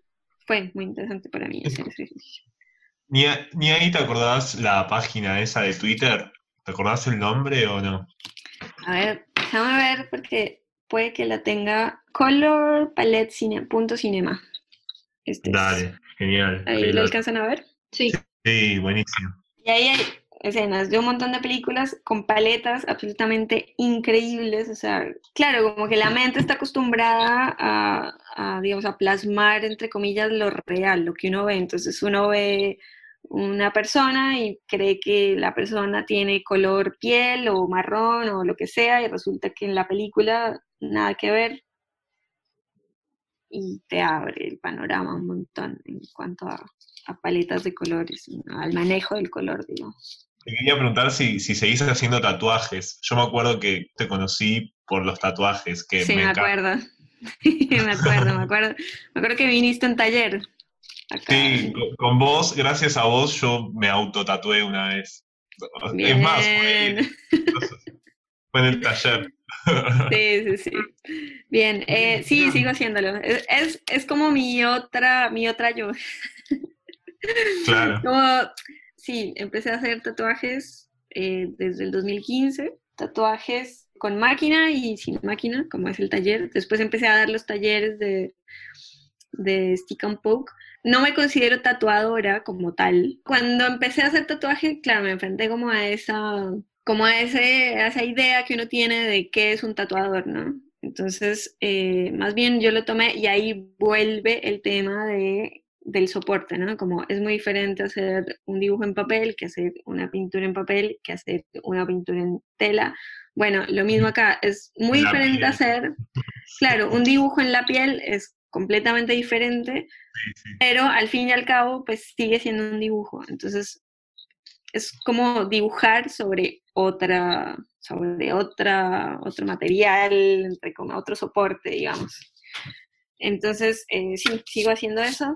Fue muy interesante para mí hacer ese ejercicio. ¿Ni, ni ahí te acordás la página esa de Twitter? ¿Te acordás el nombre o no? A ver, déjame ver porque puede que la tenga Color Palette Cine, punto cinema. Este es. Dale, genial. Ahí lo alcanzan a ver. Sí, Sí, buenísimo. Y ahí hay escenas de un montón de películas con paletas absolutamente increíbles. O sea, claro, como que la mente está acostumbrada a, a, digamos, a plasmar, entre comillas, lo real, lo que uno ve. Entonces uno ve una persona y cree que la persona tiene color piel o marrón o lo que sea, y resulta que en la película nada que ver. Y te abre el panorama un montón en cuanto a, a paletas de colores, al manejo del color, digo. Te quería preguntar si, si seguís haciendo tatuajes. Yo me acuerdo que te conocí por los tatuajes, que Sí, me, encanta. acuerdo. me acuerdo, me acuerdo. Me acuerdo que viniste a un taller. Acá. Sí, con, con vos, gracias a vos, yo me autotatué una vez. Es más, fue, fue en el taller. Sí, sí, sí. Bien, eh, sí, sigo haciéndolo. Es, es, es como mi otra, mi otra yo. Claro. Como, sí, empecé a hacer tatuajes eh, desde el 2015, tatuajes con máquina y sin máquina, como es el taller. Después empecé a dar los talleres de, de stick and poke. No me considero tatuadora como tal. Cuando empecé a hacer tatuaje, claro, me enfrenté como a esa, como a, ese, a esa idea que uno tiene de qué es un tatuador, ¿no? Entonces, eh, más bien yo lo tomé y ahí vuelve el tema de, del soporte, ¿no? Como es muy diferente hacer un dibujo en papel que hacer una pintura en papel, que hacer una pintura en tela. Bueno, lo mismo acá, es muy La diferente piel. hacer, claro, un dibujo en la piel es completamente diferente, Sí, sí. pero al fin y al cabo, pues sigue siendo un dibujo. Entonces, es como dibujar sobre otra, sobre otra, otro material, entre como otro soporte, digamos. Entonces, eh, sí, sigo haciendo eso.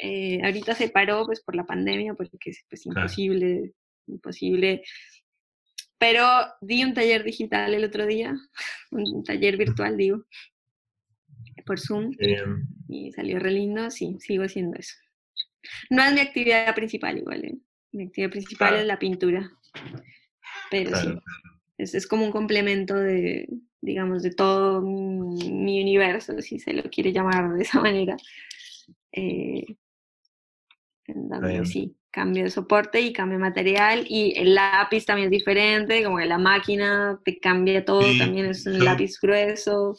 Eh, ahorita se paró pues por la pandemia, porque es pues, Claro. imposible, imposible. Pero di un taller digital el otro día, un taller virtual, digo, por Zoom Eh, y salió re lindo, sí, sigo haciendo eso. No es mi actividad principal igual, ¿eh? mi actividad principal Claro. es la pintura, pero sí, claro. es, es como un complemento de, digamos, de todo mi, mi universo, si se lo quiere llamar de esa manera, eh, en donde sí, cambio de soporte y cambio de material, y el lápiz también es diferente, como que la máquina te cambia todo, Sí, también es un yo- lápiz grueso,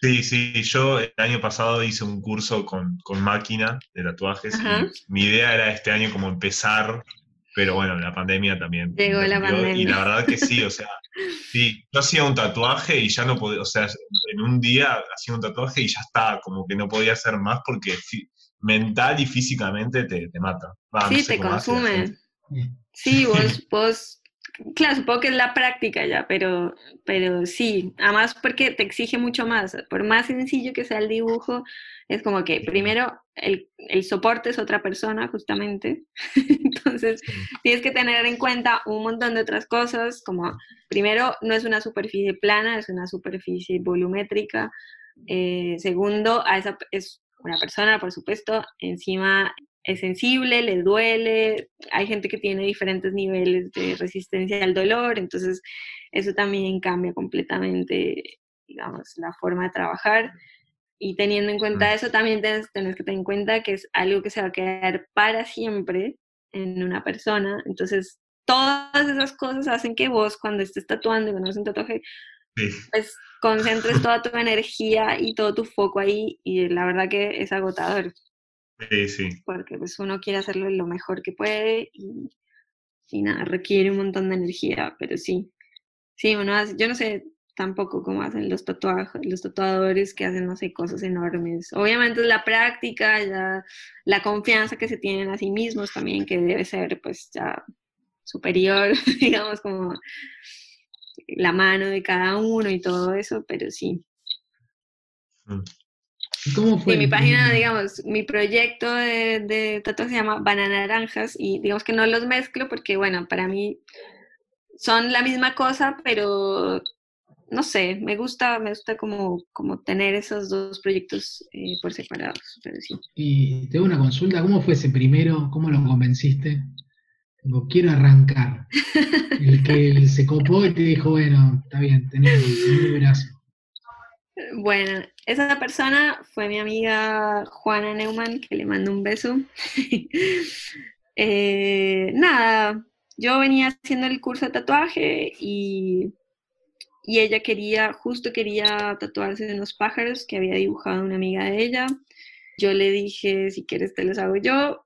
Sí, sí, yo el año pasado hice un curso con, con máquina de tatuajes y mi idea era este año como empezar, pero bueno, la pandemia también. Llegó la interrumpió, Y pandemia. la verdad que sí, o sea, sí, yo hacía un tatuaje y ya no podía, o sea, en un día hacía un tatuaje y ya está, como que no podía hacer más porque mental y físicamente te, te mata. No sí, sé te consume. Sí, vos, vos, claro, supongo que es la práctica ya, pero, pero sí, además porque te exige mucho más. Por más sencillo que sea el dibujo, es como que primero el, el soporte es otra persona, justamente. Entonces, tienes que tener en cuenta un montón de otras cosas, como primero, no es una superficie plana, es una superficie volumétrica. Eh, segundo, a esa, es una persona, por supuesto, encima es sensible, le duele, hay gente que tiene diferentes niveles de resistencia al dolor, entonces eso también cambia completamente, digamos, la forma de trabajar. Y teniendo en cuenta eso, también tienes que tener en cuenta que es algo que se va a quedar para siempre en una persona. Entonces, todas esas cosas hacen que vos, cuando estés tatuando y cuando haces un tatuaje, Sí, pues concentres toda tu energía y todo tu foco ahí. Y la verdad que es agotador sí, sí. porque pues uno quiere hacerlo lo mejor que puede y, y nada, requiere un montón de energía, pero sí, sí, uno hace, yo no sé tampoco cómo hacen los tatuajes, los tatuadores que hacen, no sé, cosas enormes. Obviamente es la práctica, ya la confianza que se tienen a sí mismos también, que debe ser pues ya superior, digamos, como la mano de cada uno y todo eso, pero sí. Mm. ¿Cómo fue? Sí, mi el página, digamos, mi proyecto de, de se llama Banana Naranjas y digamos que no los mezclo porque, bueno, para mí son la misma cosa, pero no sé, me gusta, me gusta como, como tener esos dos proyectos eh, por separados, pero sí. Y te hago una consulta, ¿cómo fue ese primero? ¿Cómo lo convenciste? Digo, quiero arrancar. El que se copó y te dijo, bueno, está bien, tenés, tenés mi brazo. Bueno, esa persona fue mi amiga Juana Neumann, que le mando un beso. Eh, nada, yo venía haciendo el curso de tatuaje y, y ella quería, justo quería tatuarse de unos pájaros que había dibujado una amiga de ella. Yo le dije, si quieres te los hago yo.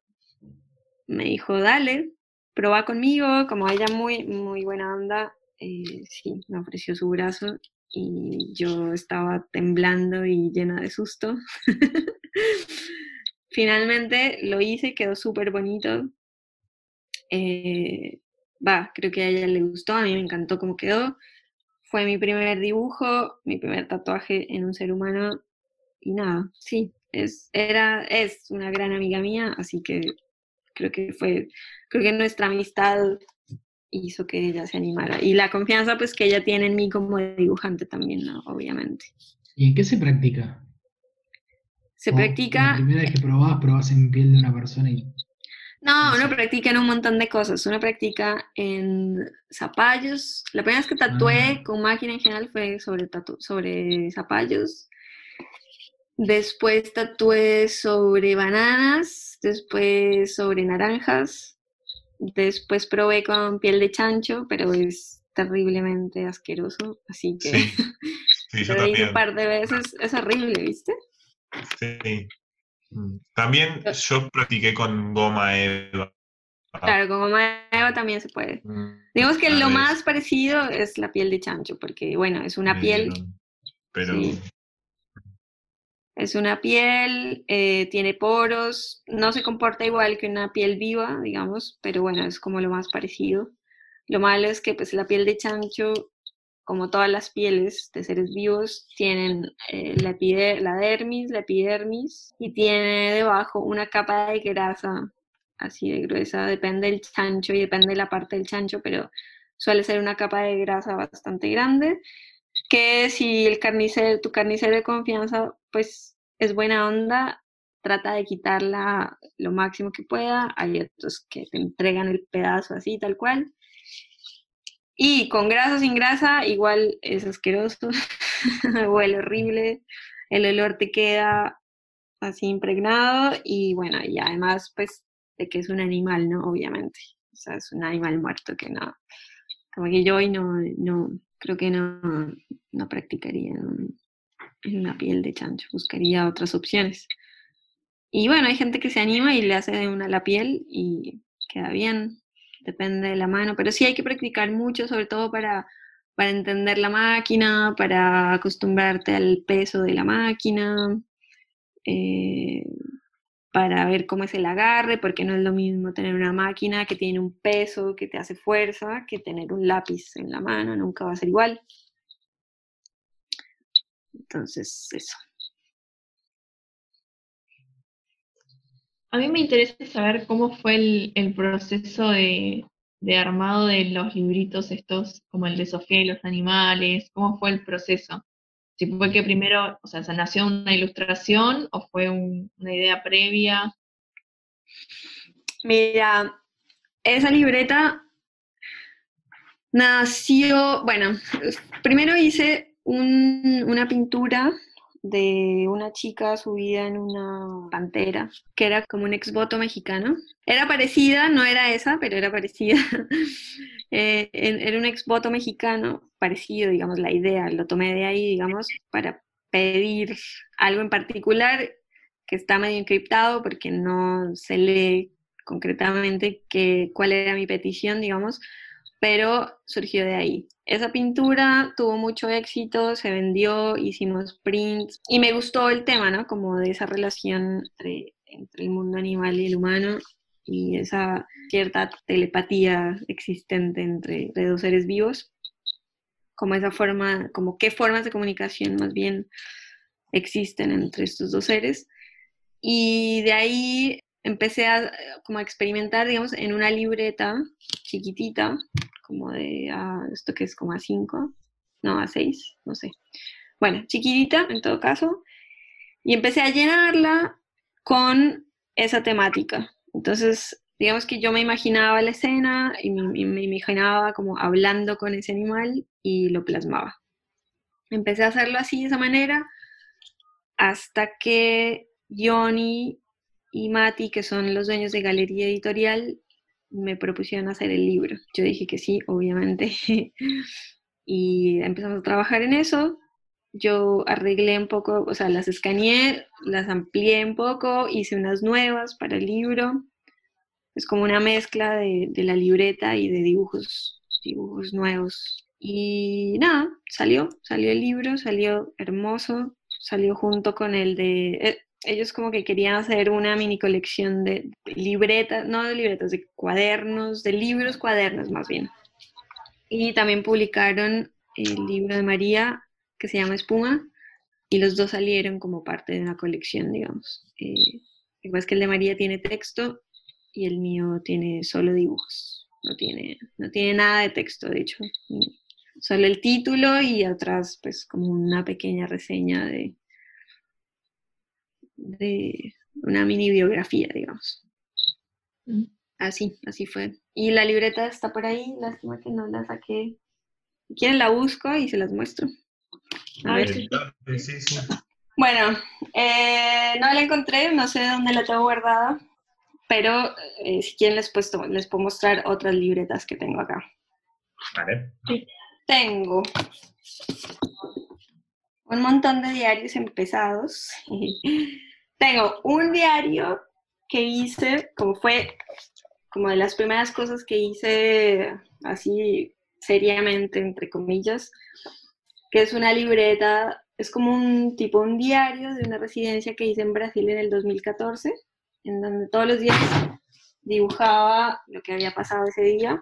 Me dijo, dale, prueba conmigo. Como ella muy, muy buena onda, eh, sí, me ofreció su brazo y yo estaba temblando y llena de susto. Finalmente lo hice, quedó súper bonito. Eh, va, creo que a ella le gustó, a mí me encantó cómo quedó. Fue mi primer dibujo, mi primer tatuaje en un ser humano y nada, sí, es, era, es una gran amiga mía, así que creo que fue, creo que nuestra amistad hizo que ella se animara. Y la confianza pues que ella tiene en mí como dibujante también, ¿no? obviamente. ¿Y en qué se practica? Se O La practica, primera vez que probás, probás en piel de una persona y no, uno practica en un montón de cosas. Uno practica en zapallos. La primera vez que tatué Ah. con máquina en general fue sobre, tatu sobre zapallos. Después tatué sobre bananas, después sobre naranjas, después probé con piel de chancho, pero es terriblemente asqueroso, así que Sí, sí, yo lo hice un par de veces, es horrible, ¿viste? Sí. Mm. También yo practiqué con goma eva. Claro, con goma eva también se puede. Mm, Digamos que lo vez más parecido es la piel de chancho, porque bueno, es una piel, Pero Sí. Es una piel, eh, tiene poros, no se comporta igual que una piel viva, digamos, pero bueno, es como lo más parecido. Lo malo es que pues la piel de chancho, como todas las pieles de seres vivos, tienen eh, la, la dermis, la epidermis, y tiene debajo una capa de grasa así de gruesa, depende del chancho y depende de la parte del chancho, pero suele ser una capa de grasa bastante grande, que si el carnicero, tu carnicero de confianza, pues es buena onda, trata de quitarla lo máximo que pueda, hay otros que te entregan el pedazo así, tal cual. Y con grasa o sin grasa, igual es asqueroso, huele horrible, el olor te queda así impregnado y bueno, y además pues de que es un animal, ¿no? Obviamente. O sea, es un animal muerto que no, como que yo hoy no, no, creo que no, no practicaría una piel de chancho, buscaría otras opciones. Y bueno, hay gente que se anima y le hace de una la piel y queda bien, depende de la mano, pero sí hay que practicar mucho, sobre todo para, para entender la máquina, para acostumbrarte al peso de la máquina, eh, para ver cómo es el agarre, porque no es lo mismo tener una máquina que tiene un peso, que te hace fuerza, que tener un lápiz en la mano, nunca va a ser igual. Entonces, eso. A mí me interesa saber cómo fue el, proceso de, de armado de los libritos estos, como el de Sofía y los animales, cómo fue el proceso. Si fue que primero, o sea, ¿se nació una ilustración o fue un- una idea previa? Mira, esa libreta nació, bueno, primero hice un- una pintura de una chica subida en una pantera, que era como un exvoto mexicano. Era parecida, no era esa, pero era parecida. Eh, en- era un exvoto mexicano, parecido, digamos, la idea, lo tomé de ahí, digamos, para pedir algo en particular que está medio encriptado porque no se lee concretamente que, cuál era mi petición, digamos, pero surgió de ahí. Esa pintura tuvo mucho éxito, se vendió, hicimos prints y me gustó el tema, ¿no? Como de esa relación entre el mundo animal y el humano y esa cierta telepatía existente entre, entre dos seres vivos, como esa forma, como qué formas de comunicación más bien existen entre estos dos seres. Y de ahí empecé a, como a experimentar, digamos, en una libreta chiquitita, como de, a, esto que es como a 5, no, a 6, no sé. Bueno, chiquitita en todo caso. Y empecé a llenarla con esa temática. Entonces, digamos que yo me imaginaba la escena y me, imaginaba como hablando con ese animal y lo plasmaba. Empecé a hacerlo así, de esa manera, hasta que Johnny y Mati, que son los dueños de Galería Editorial, me propusieron hacer el libro. Yo dije que sí, obviamente. y empezamos a trabajar en eso. Yo arreglé un poco, o sea, las escaneé, las amplié un poco, hice unas nuevas para el libro. Es como una mezcla de, la libreta y de dibujos, dibujos nuevos. Y nada, salió, salió el libro, salió hermoso, salió junto con el de... Eh, ellos como que querían hacer una mini colección de libretas, no de libretas, de cuadernos, de libros cuadernos más bien. Y también publicaron el libro de María que se llama Espuma y los dos salieron como parte de una colección, digamos. Eh, es que el de María tiene texto y el mío tiene solo dibujos. No tiene, no tiene nada de texto, de hecho. Solo el título y atrás pues como una pequeña reseña de, de una mini biografía, digamos. Mm. Así, así fue. Y la libreta está por ahí, lástima que no la saqué. Si quieren la busco y se las muestro. A ver. Bueno, eh, no la encontré, no sé dónde la tengo guardada, pero eh, si quieren les, puedo, les puedo mostrar otras libretas que tengo acá. Vale. Tengo un montón de diarios empezados. tengo un diario que hice, como fue como de las primeras cosas que hice así seriamente, entre comillas, que es una libreta, es como un tipo un diario de una residencia que hice en Brasil en el 2014, en donde todos los días dibujaba lo que había pasado ese día.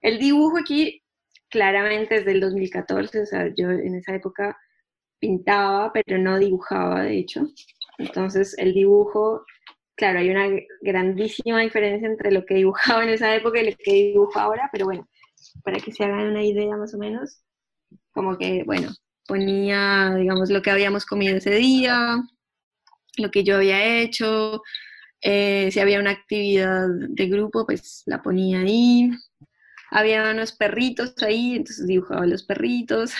El dibujo aquí claramente es del 2014, o sea, yo en esa época pintaba, pero no dibujaba, de hecho. Entonces, el dibujo, claro, hay una grandísima diferencia entre lo que dibujaba en esa época y lo que dibujo ahora, pero bueno, para que se hagan una idea más o menos, como que, bueno, ponía, digamos, lo que habíamos comido ese día, lo que yo había hecho, eh, si había una actividad de grupo, pues la ponía ahí. Había unos perritos ahí, entonces dibujaba los perritos.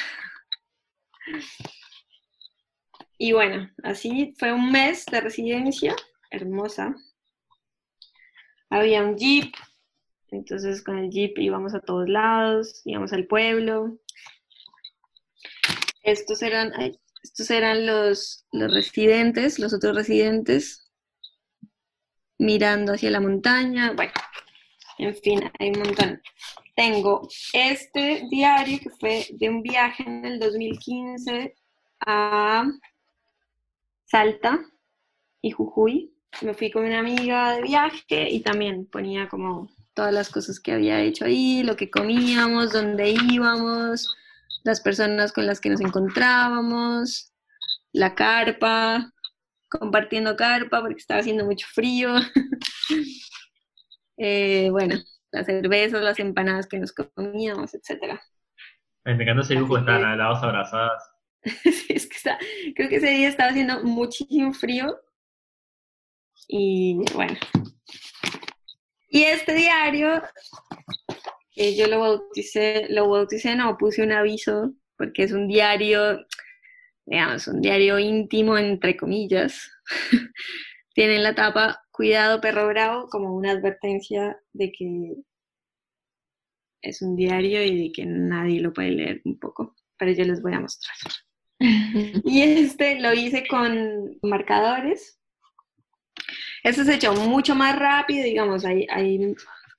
Y bueno, así fue un mes de residencia, hermosa. Había un jeep, entonces con el jeep íbamos a todos lados, íbamos al pueblo. Estos eran, estos eran los, los residentes, los otros residentes, mirando hacia la montaña. Bueno, en fin, hay un montón. Tengo este diario que fue de un viaje en el 2015 a Salta y Jujuy. Me fui con una amiga de viaje y también ponía como todas las cosas que había hecho ahí, lo que comíamos, dónde íbamos, las personas con las que nos encontrábamos, la carpa, compartiendo carpa porque estaba haciendo mucho frío. Eh, bueno, las cervezas, las empanadas que nos comíamos, etc. Me encanta ese dibujo, están las dos abrazadas. sí, es que está, creo que ese día estaba haciendo muchísimo frío. Y bueno. Y este diario, yo lo bauticé, lo bauticé, no, puse un aviso, porque es un diario, digamos, un diario íntimo, entre comillas. Tiene en la tapa, cuidado perro bravo, como una advertencia de que es un diario y de que nadie lo puede leer un poco, pero yo les voy a mostrar. y este lo hice con marcadores. Este se echó mucho más rápido, digamos, hay, hay,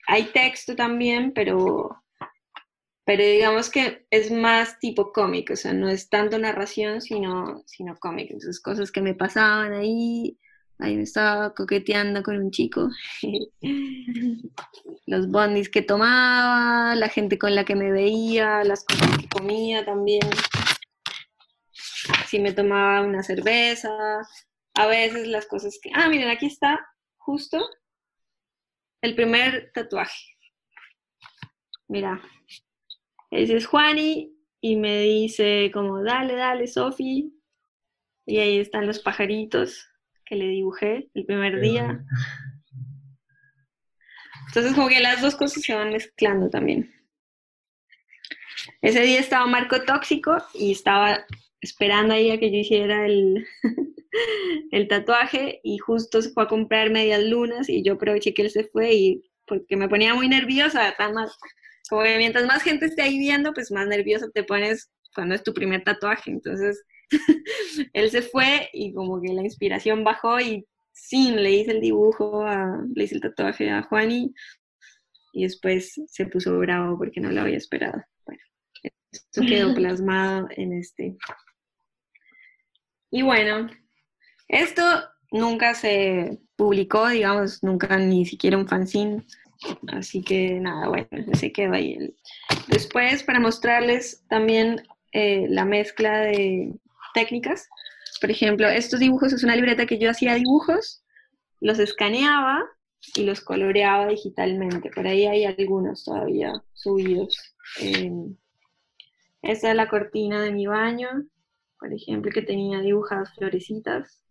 hay texto también, pero, pero digamos que es más tipo cómic, o sea, no es tanto narración, sino, sino cómic. Entonces, cosas que me pasaban ahí, ahí me estaba coqueteando con un chico. Los bondis que tomaba, la gente con la que me veía, las cosas que comía también. si me tomaba una cerveza, a veces las cosas que... Ah, miren, aquí está justo el primer tatuaje. Mira, ese es Juani y me dice como, dale, dale, Sofi. Y ahí están los pajaritos que le dibujé el primer día. Entonces como que las dos cosas se van mezclando también. Ese día estaba Marco Tóxico y estaba esperando ahí a que yo hiciera el, el tatuaje y justo se fue a comprar medias lunas y yo aproveché que él se fue y porque me ponía muy nerviosa, más, como que mientras más gente esté ahí viendo, pues más nerviosa te pones cuando es tu primer tatuaje. Entonces, él se fue y como que la inspiración bajó y sí, le hice el dibujo, le hice el tatuaje a Juani y después se puso bravo porque no lo había esperado. Bueno, eso quedó plasmado en este. Y bueno, esto nunca se publicó, digamos, nunca ni siquiera un fanzine. Así que nada, bueno, se quedó ahí. Después, para mostrarles también eh, la mezcla de técnicas, por ejemplo, estos dibujos es una libreta que yo hacía dibujos, los escaneaba y los coloreaba digitalmente. Por ahí hay algunos todavía subidos. esta es la cortina de mi baño, por ejemplo, que tenía dibujadas florecitas.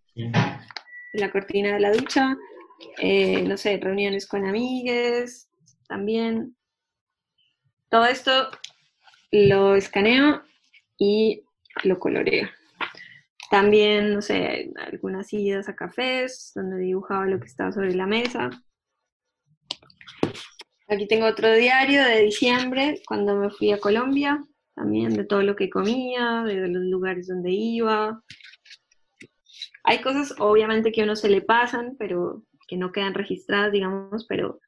La cortina de la ducha, eh, no sé, reuniones con amigues, también. Todo esto lo escaneo y lo coloreo. También, no sé, algunas idas a cafés donde dibujaba lo que estaba sobre la mesa. Aquí tengo otro diario de diciembre, cuando me fui a Colombia, también de todo lo que comía, de los lugares donde iba. Hay cosas, obviamente, que a uno se le pasan, pero que no quedan registradas, digamos, pero,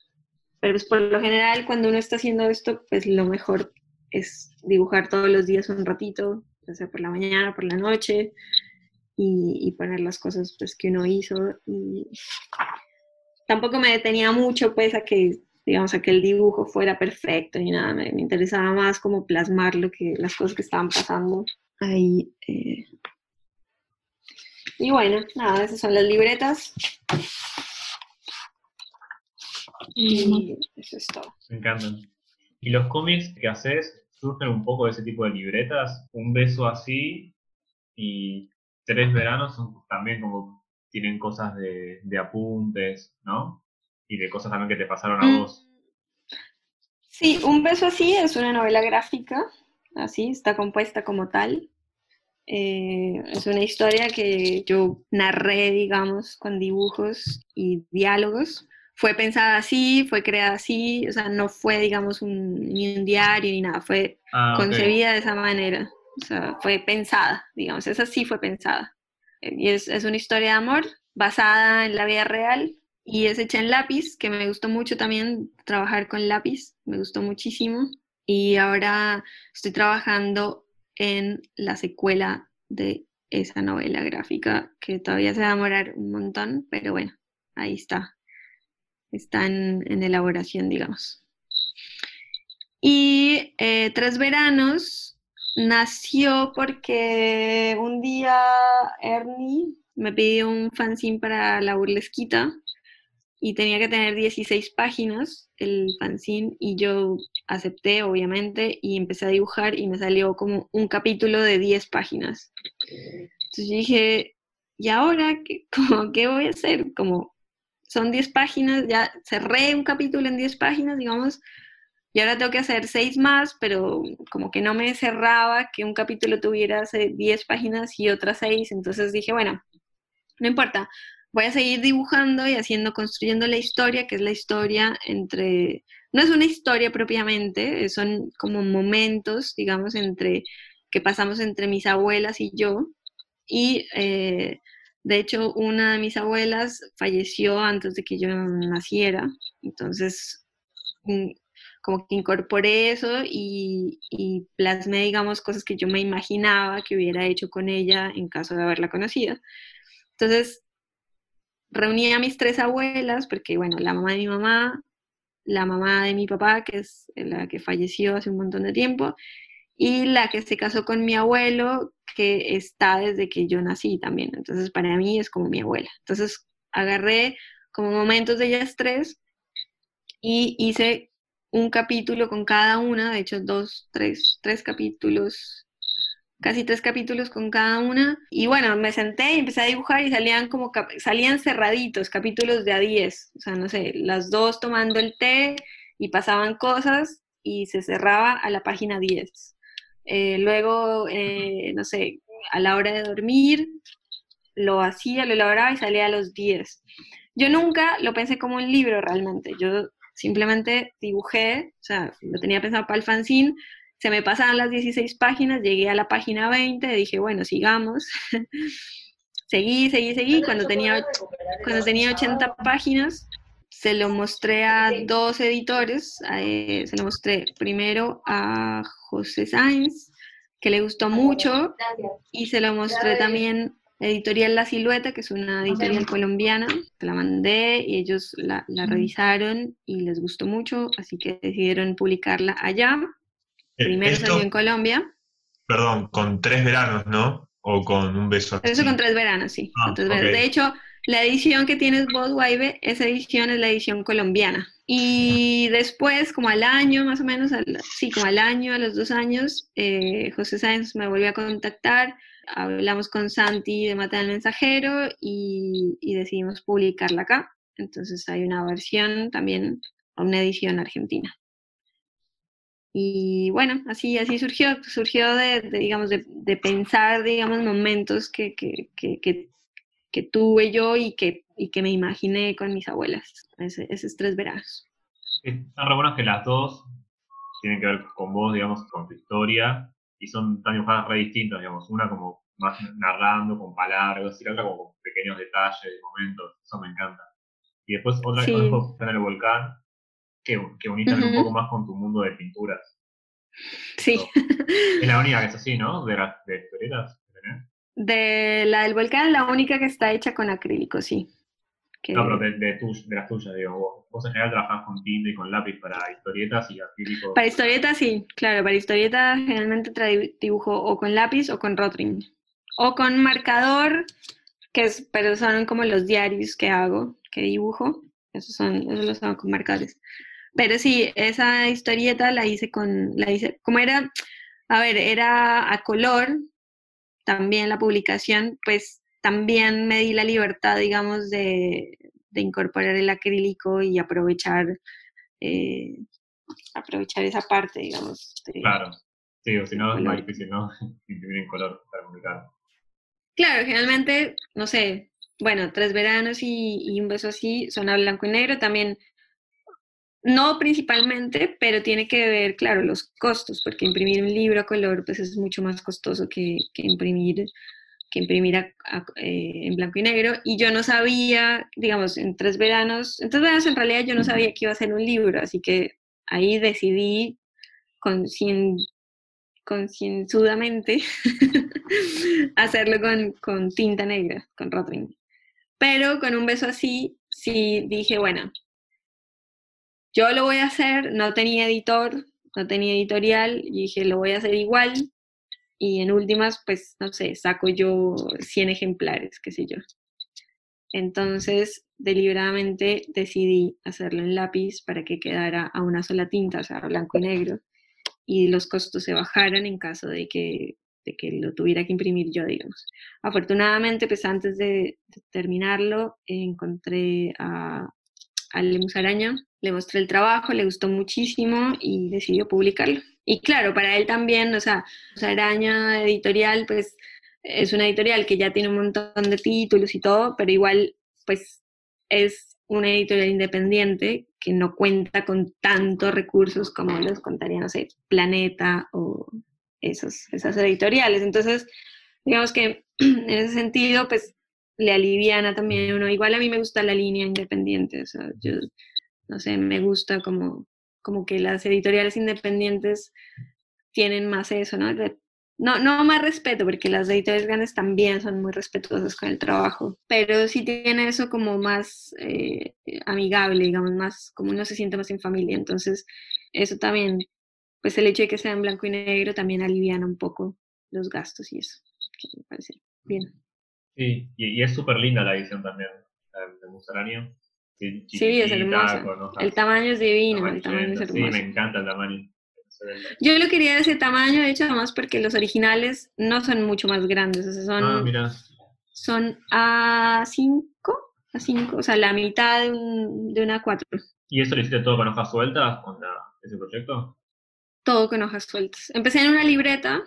pero pues por lo general, cuando uno está haciendo esto, pues lo mejor es dibujar todos los días un ratito, ya sea por la mañana, por la noche, y, poner las cosas pues, que uno hizo. Y tampoco me detenía mucho pues a que, digamos, que el dibujo fuera perfecto ni nada, me, interesaba más como plasmar lo que, las cosas que estaban pasando ahí. Eh. Y bueno, nada, esas son las libretas. Y eso es todo. Me encantan. ¿Y los cómics que haces surgen un poco de ese tipo de libretas? Un beso así y tres veranos son también como tienen cosas de, apuntes, ¿no? Y de cosas también que te pasaron a mm. vos. Sí, Un beso así es una novela gráfica, así, está compuesta como tal. Eh, es una historia que yo narré, digamos, con dibujos y diálogos. Fue pensada así, fue creada así, o sea, no fue, digamos, un, ni un diario ni nada, fue ah, concebida de esa manera. O sea, fue pensada, digamos, esa sí fue pensada. Y es, una historia de amor basada en la vida real y es hecha en lápiz, que me gustó mucho también trabajar con lápiz, me gustó muchísimo. Y ahora estoy trabajando en la secuela de esa novela gráfica, que todavía se va a demorar un montón, pero bueno, ahí está. Está en, elaboración, digamos. Y eh, Tres Veranos nació porque un día Ernie me pidió un fanzine para la burlesquita y tenía que tener 16 páginas el fanzine y yo acepté obviamente y empecé a dibujar y me salió como un capítulo de 10 páginas. Entonces dije, ¿y ahora qué, qué voy a hacer? Como son 10 páginas, ya cerré un capítulo en 10 páginas, digamos, y ahora tengo que hacer seis más, pero como que no me cerraba que un capítulo tuviera 10 páginas y otras seis, entonces dije, bueno, no importa, voy a seguir dibujando y haciendo, construyendo la historia, que es la historia entre, no es una historia propiamente, son como momentos, digamos, entre que pasamos entre mis abuelas y yo. Y eh, de hecho, una de mis abuelas falleció antes de que yo naciera, entonces mm, como que incorporé eso y, plasmé, digamos, cosas que yo me imaginaba que hubiera hecho con ella en caso de haberla conocido. Entonces, reuní a mis tres abuelas, porque, bueno, la mamá de mi mamá, la mamá de mi papá, que es la que falleció hace un montón de tiempo, y la que se casó con mi abuelo, que está desde que yo nací también. Entonces, para mí es como mi abuela. Entonces, agarré como momentos de ellas tres y hice un capítulo con cada una, de hecho, dos, tres, tres capítulos casi tres capítulos con cada una. Y bueno, me senté y empecé a dibujar y salían como, salían cerraditos, capítulos de a 10. O sea, no sé, las dos tomando el té y pasaban cosas y se cerraba a la página 10. Eh, luego, eh, no sé, a la hora de dormir, lo hacía, lo elaboraba y salía a los 10. Yo nunca lo pensé como un libro realmente. Yo simplemente dibujé, o sea, lo tenía pensado para el fanzine, se me pasaban las 16 páginas, llegué a la página 20, dije, bueno, sigamos. seguí, seguí, seguí. Cuando tenía, cuando tenía 80 páginas, se lo mostré a dos editores. Eh, se lo mostré primero a José Sáenz, que le gustó mucho, y se lo mostré también a Editorial La Silueta, que es una editorial colombiana. La mandé y ellos la, la revisaron y les gustó mucho, así que decidieron publicarla allá. Eh, Primero esto- salió en Colombia. Perdón, con tres veranos, ¿no? O con un beso. Eso con tres veranos, sí. Ah, veranos. De hecho, la edición que tienes vos, Waive, esa edición es la edición colombiana. Y después, como al año más o menos, al- sí, como al año, a los dos años, eh, José Sáenz me volvió a contactar, hablamos con Santi de Mata del Mensajero y, y decidimos publicarla acá. Entonces hay una versión también, una edición argentina. Y bueno, así, así surgió, surgió de, de, digamos, de, de pensar, digamos, momentos que, que, que, que, tuve yo y que, y que me imaginé con mis abuelas, ese, esos tres veranos. Están re buenas que las dos tienen que ver con vos, digamos, con tu historia, y son tan dibujadas re distintas, digamos, una como más narrando con palabras, y la otra como con pequeños detalles, momentos, eso me encanta. Y después otra Sí. que en el volcán, que, que unís también Ujú. un poco más con tu mundo de pinturas. Sí, Es la única que es así, ¿no? De las de historietas de la del volcán, la única que está hecha con acrílico, sí. Que- No, pero de, de, tu- de las tuyas, digo, vos, vos en general trabajás con tinta y con lápiz para historietas y acrílicos. Para historieta, sí, claro, para historieta generalmente dibujo o con lápiz o con Rotring. O con marcador, que es, pero son como los diarios que hago, que dibujo. Esos son, esos los hago con marcadores. Pero sí, esa historieta la hice con, la hice, como era, a ver, era a color, también la publicación, pues también me di la libertad, digamos, de, de incorporar el acrílico y aprovechar eh, aprovechar esa parte, digamos. de- Claro. Sí, o si no es más difícil, ¿no? Imprimir en color para publicar. Claro, generalmente, no sé, bueno, Tres Veranos y, y Un Beso Así son a blanco y negro, también, no principalmente, pero tiene que ver, claro, los costos, porque imprimir un libro a color pues es mucho más costoso que, que imprimir que imprimir a- a- eh, en blanco y negro, y yo no sabía, digamos, en Tres Veranos, en Tres Veranos en realidad yo no sabía que iba a ser un libro, así que ahí decidí concien- concienzudamente hacerlo con, con tinta negra, con Rotring. Pero con un beso así, sí dije, bueno, yo lo voy a hacer, no tenía editor, no tenía editorial, y dije, lo voy a hacer igual, y en últimas, pues, no sé, saco yo 100 ejemplares, qué sé yo. Entonces, deliberadamente decidí hacerlo en lápiz para que quedara a una sola tinta, o sea, blanco y negro, y los costos se bajaran en caso de que, de que lo tuviera que imprimir yo, digamos. Afortunadamente, pues antes de, terminarlo, encontré a, a Lemus Araña, le mostré el trabajo, le gustó muchísimo y decidió publicarlo. Y claro, para él también, o sea, Araña Editorial, pues es una editorial que ya tiene un montón de títulos y todo, pero igual, pues es una editorial independiente que no cuenta con tantos recursos como los contaría, no sé, Planeta o esos, esas editoriales. Entonces, digamos que en ese sentido, pues le aliviana también uno. Igual a mí me gusta la línea independiente, o sea, yo, no sé, me gusta como, como que las editoriales independientes tienen más eso, ¿no? No, no más respeto, porque las editoriales grandes también son muy respetuosas con el trabajo, pero sí tiene eso como más eh, amigable, digamos, más, como uno se siente más en familia. Entonces, eso también pues el hecho de que sea en blanco y negro también aliviana un poco los gastos y eso, que me parece bien. Sí, y, y es súper linda la edición también de Mussolani. Sí, Sí, es hermosa. El tamaño es divino, el tamaño es amarillentas. Sí, hermoso. me encanta el tamaño. Yo lo quería de ese tamaño, de hecho, además porque los originales no son mucho más grandes, o sea, son, Ah, mira. son a 5, a 5, o sea, la mitad de, un, de una 4, ¿Y eso lo hiciste todo con hojas sueltas, con la- ese proyecto? todo con hojas sueltas. Empecé en una libreta,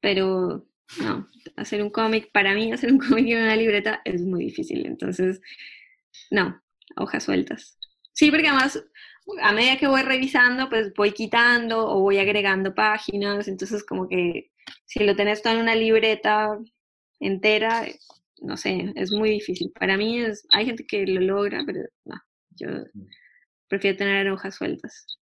pero no, hacer un cómic, para mí hacer un cómic en una libreta es muy difícil, entonces, no, hojas sueltas. Sí, porque además, a medida que voy revisando, pues voy quitando o voy agregando páginas, entonces como que si lo tenés todo en una libreta entera, no sé, es muy difícil. Para mí es, hay gente que lo logra, pero no, yo prefiero tener hojas sueltas,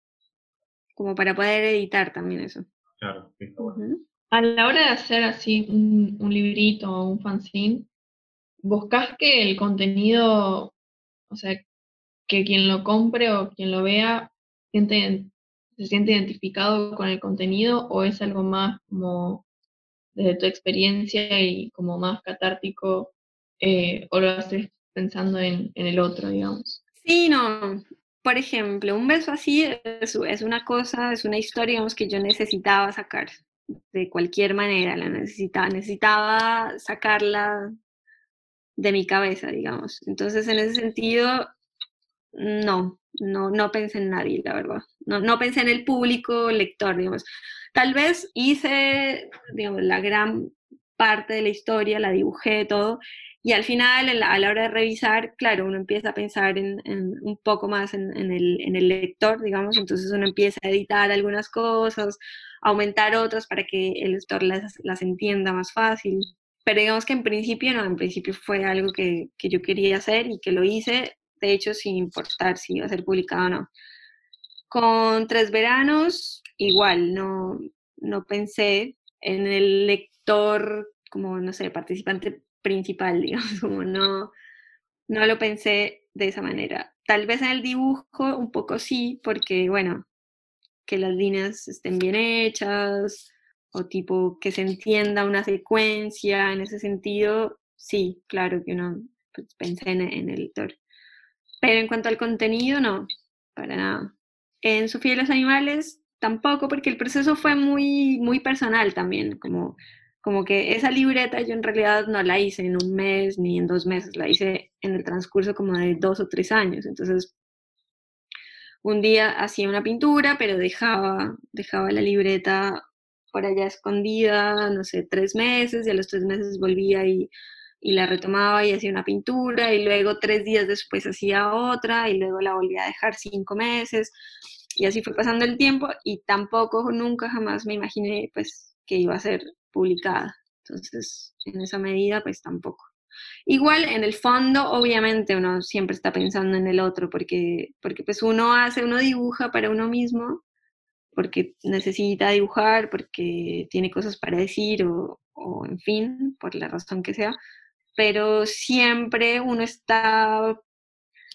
como para poder editar también eso. Claro, está bueno. A la hora de hacer así un, un librito o un fanzine, ¿buscas que el contenido, o sea, que quien lo compre o quien lo vea siente, se siente identificado con el contenido o es algo más como desde tu experiencia y como más catártico eh, o lo haces pensando en, el otro, digamos? Sí, no. Por ejemplo, un beso así es, es una cosa, es una historia, digamos, que yo necesitaba sacar de cualquier manera, la necesitaba, sacarla de mi cabeza, digamos. Entonces, en ese sentido, no, no, no pensé en nadie, la verdad. No, no pensé en el público lector, digamos. Tal vez hice, digamos, la gran parte de la historia, la dibujé todo, y al final, a la hora de revisar, claro, uno empieza a pensar en, un poco más en el, en el lector, digamos, entonces uno empieza a editar algunas cosas, aumentar otras para que el lector las, las entienda más fácil. Pero digamos que en principio no, en principio fue algo que, que yo quería hacer y que lo hice, de hecho, sin importar si iba a ser publicado o no. Con Tres Veranos, igual, no, no pensé en el lector como, no sé, participante principal, digamos, como no, no lo pensé de esa manera. Tal vez en el dibujo un poco sí, porque, bueno, que las líneas estén bien hechas o tipo que se entienda una secuencia, en ese sentido, sí, claro que uno pues, pensé en, en el lector. Pero en cuanto al contenido, no, para nada. En Sofía y los animales, tampoco, porque el proceso fue muy, muy personal también, como, como que esa libreta yo en realidad no la hice en un mes ni en dos meses, la hice en el transcurso como de dos o tres años. Entonces, un día hacía una pintura, pero dejaba, dejaba la libreta por allá escondida, no sé, tres meses, y a los tres meses volvía y, y la retomaba y hacía una pintura, y luego tres días después hacía otra, y luego la volvía a dejar cinco meses, y así fue pasando el tiempo, y tampoco, nunca jamás me imaginé, pues, que iba a ser publicada. Entonces, en esa medida, pues tampoco. Igual en el fondo, obviamente uno siempre está pensando en el otro, porque, porque pues uno hace, uno dibuja para uno mismo, porque necesita dibujar, porque tiene cosas para decir o, o en fin, por la razón que sea, pero siempre uno está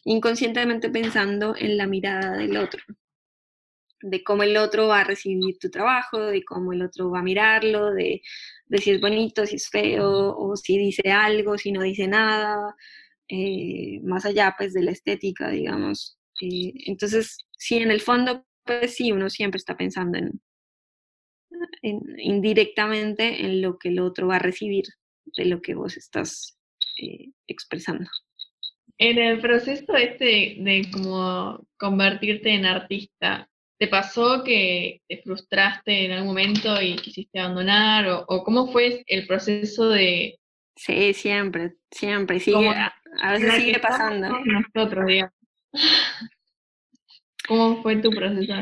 inconscientemente pensando en la mirada del otro, de cómo el otro va a recibir tu trabajo, de cómo el otro va a mirarlo, de, de si es bonito, si es feo, o si dice algo, si no dice nada, eh, más allá pues de la estética, digamos. Eh, entonces, sí, en el fondo, pues sí, uno siempre está pensando en, en, indirectamente en lo que el otro va a recibir de lo que vos estás eh, expresando. En el proceso este de, de como convertirte en artista, ¿te pasó que te frustraste en algún momento y quisiste abandonar? ¿O, o cómo fue el proceso de... Sí, siempre, siempre, sigue, a, veces sigue pasando. Nosotros, digamos. ¿Cómo fue tu proceso?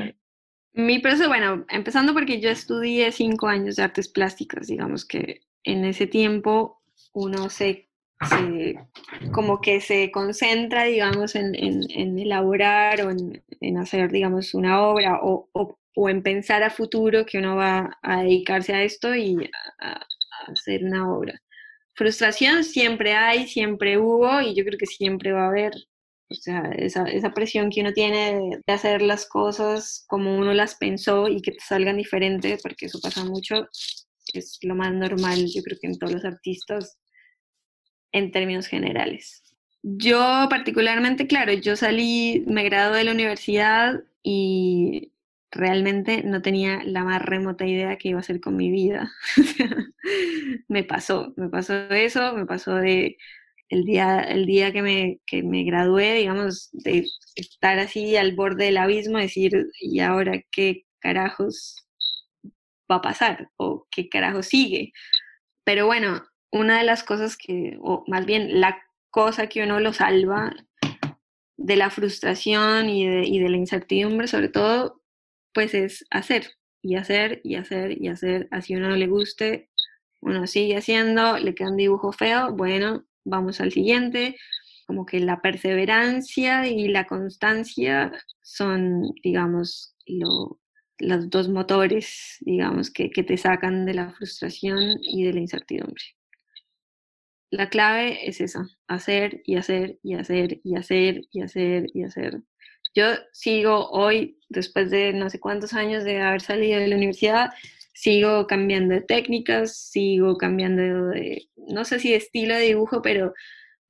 Mi proceso, bueno, empezando porque yo estudié cinco años de artes plásticas, digamos que en ese tiempo uno se, se como que se concentra, digamos, en, en, en elaborar o en, en, hacer, digamos, una obra o, o, o, en pensar a futuro que uno va a dedicarse a esto y a, a hacer una obra. Frustración siempre hay, siempre hubo y yo creo que siempre va a haber O sea, esa, esa presión que uno tiene de, de hacer las cosas como uno las pensó y que te salgan diferentes, porque eso pasa mucho, es lo más normal, yo creo que en todos los artistas, en términos generales. Yo particularmente, claro, yo salí, me gradué de la universidad y realmente no tenía la más remota idea que iba a hacer con mi vida. me pasó, me pasó eso, me pasó de el día, el día que, me, que me gradué, digamos, de estar así al borde del abismo, decir, ¿y ahora qué carajos va a pasar? ¿O qué carajos sigue? Pero bueno, una de las cosas que, o más bien la cosa que uno lo salva de la frustración y de, y de la incertidumbre, sobre todo, pues es hacer y hacer y hacer y hacer. Así uno no le guste, uno sigue haciendo, le queda un dibujo feo, bueno, vamos al siguiente. Como que la perseverancia y la constancia son, digamos, lo, los dos motores, digamos, que, que te sacan de la frustración y de la incertidumbre. La clave es esa, hacer y hacer y hacer y hacer y hacer y hacer. Yo sigo hoy, después de no sé cuántos años de haber salido de la universidad, sigo cambiando de técnicas, sigo cambiando de, no sé si de estilo de dibujo, pero,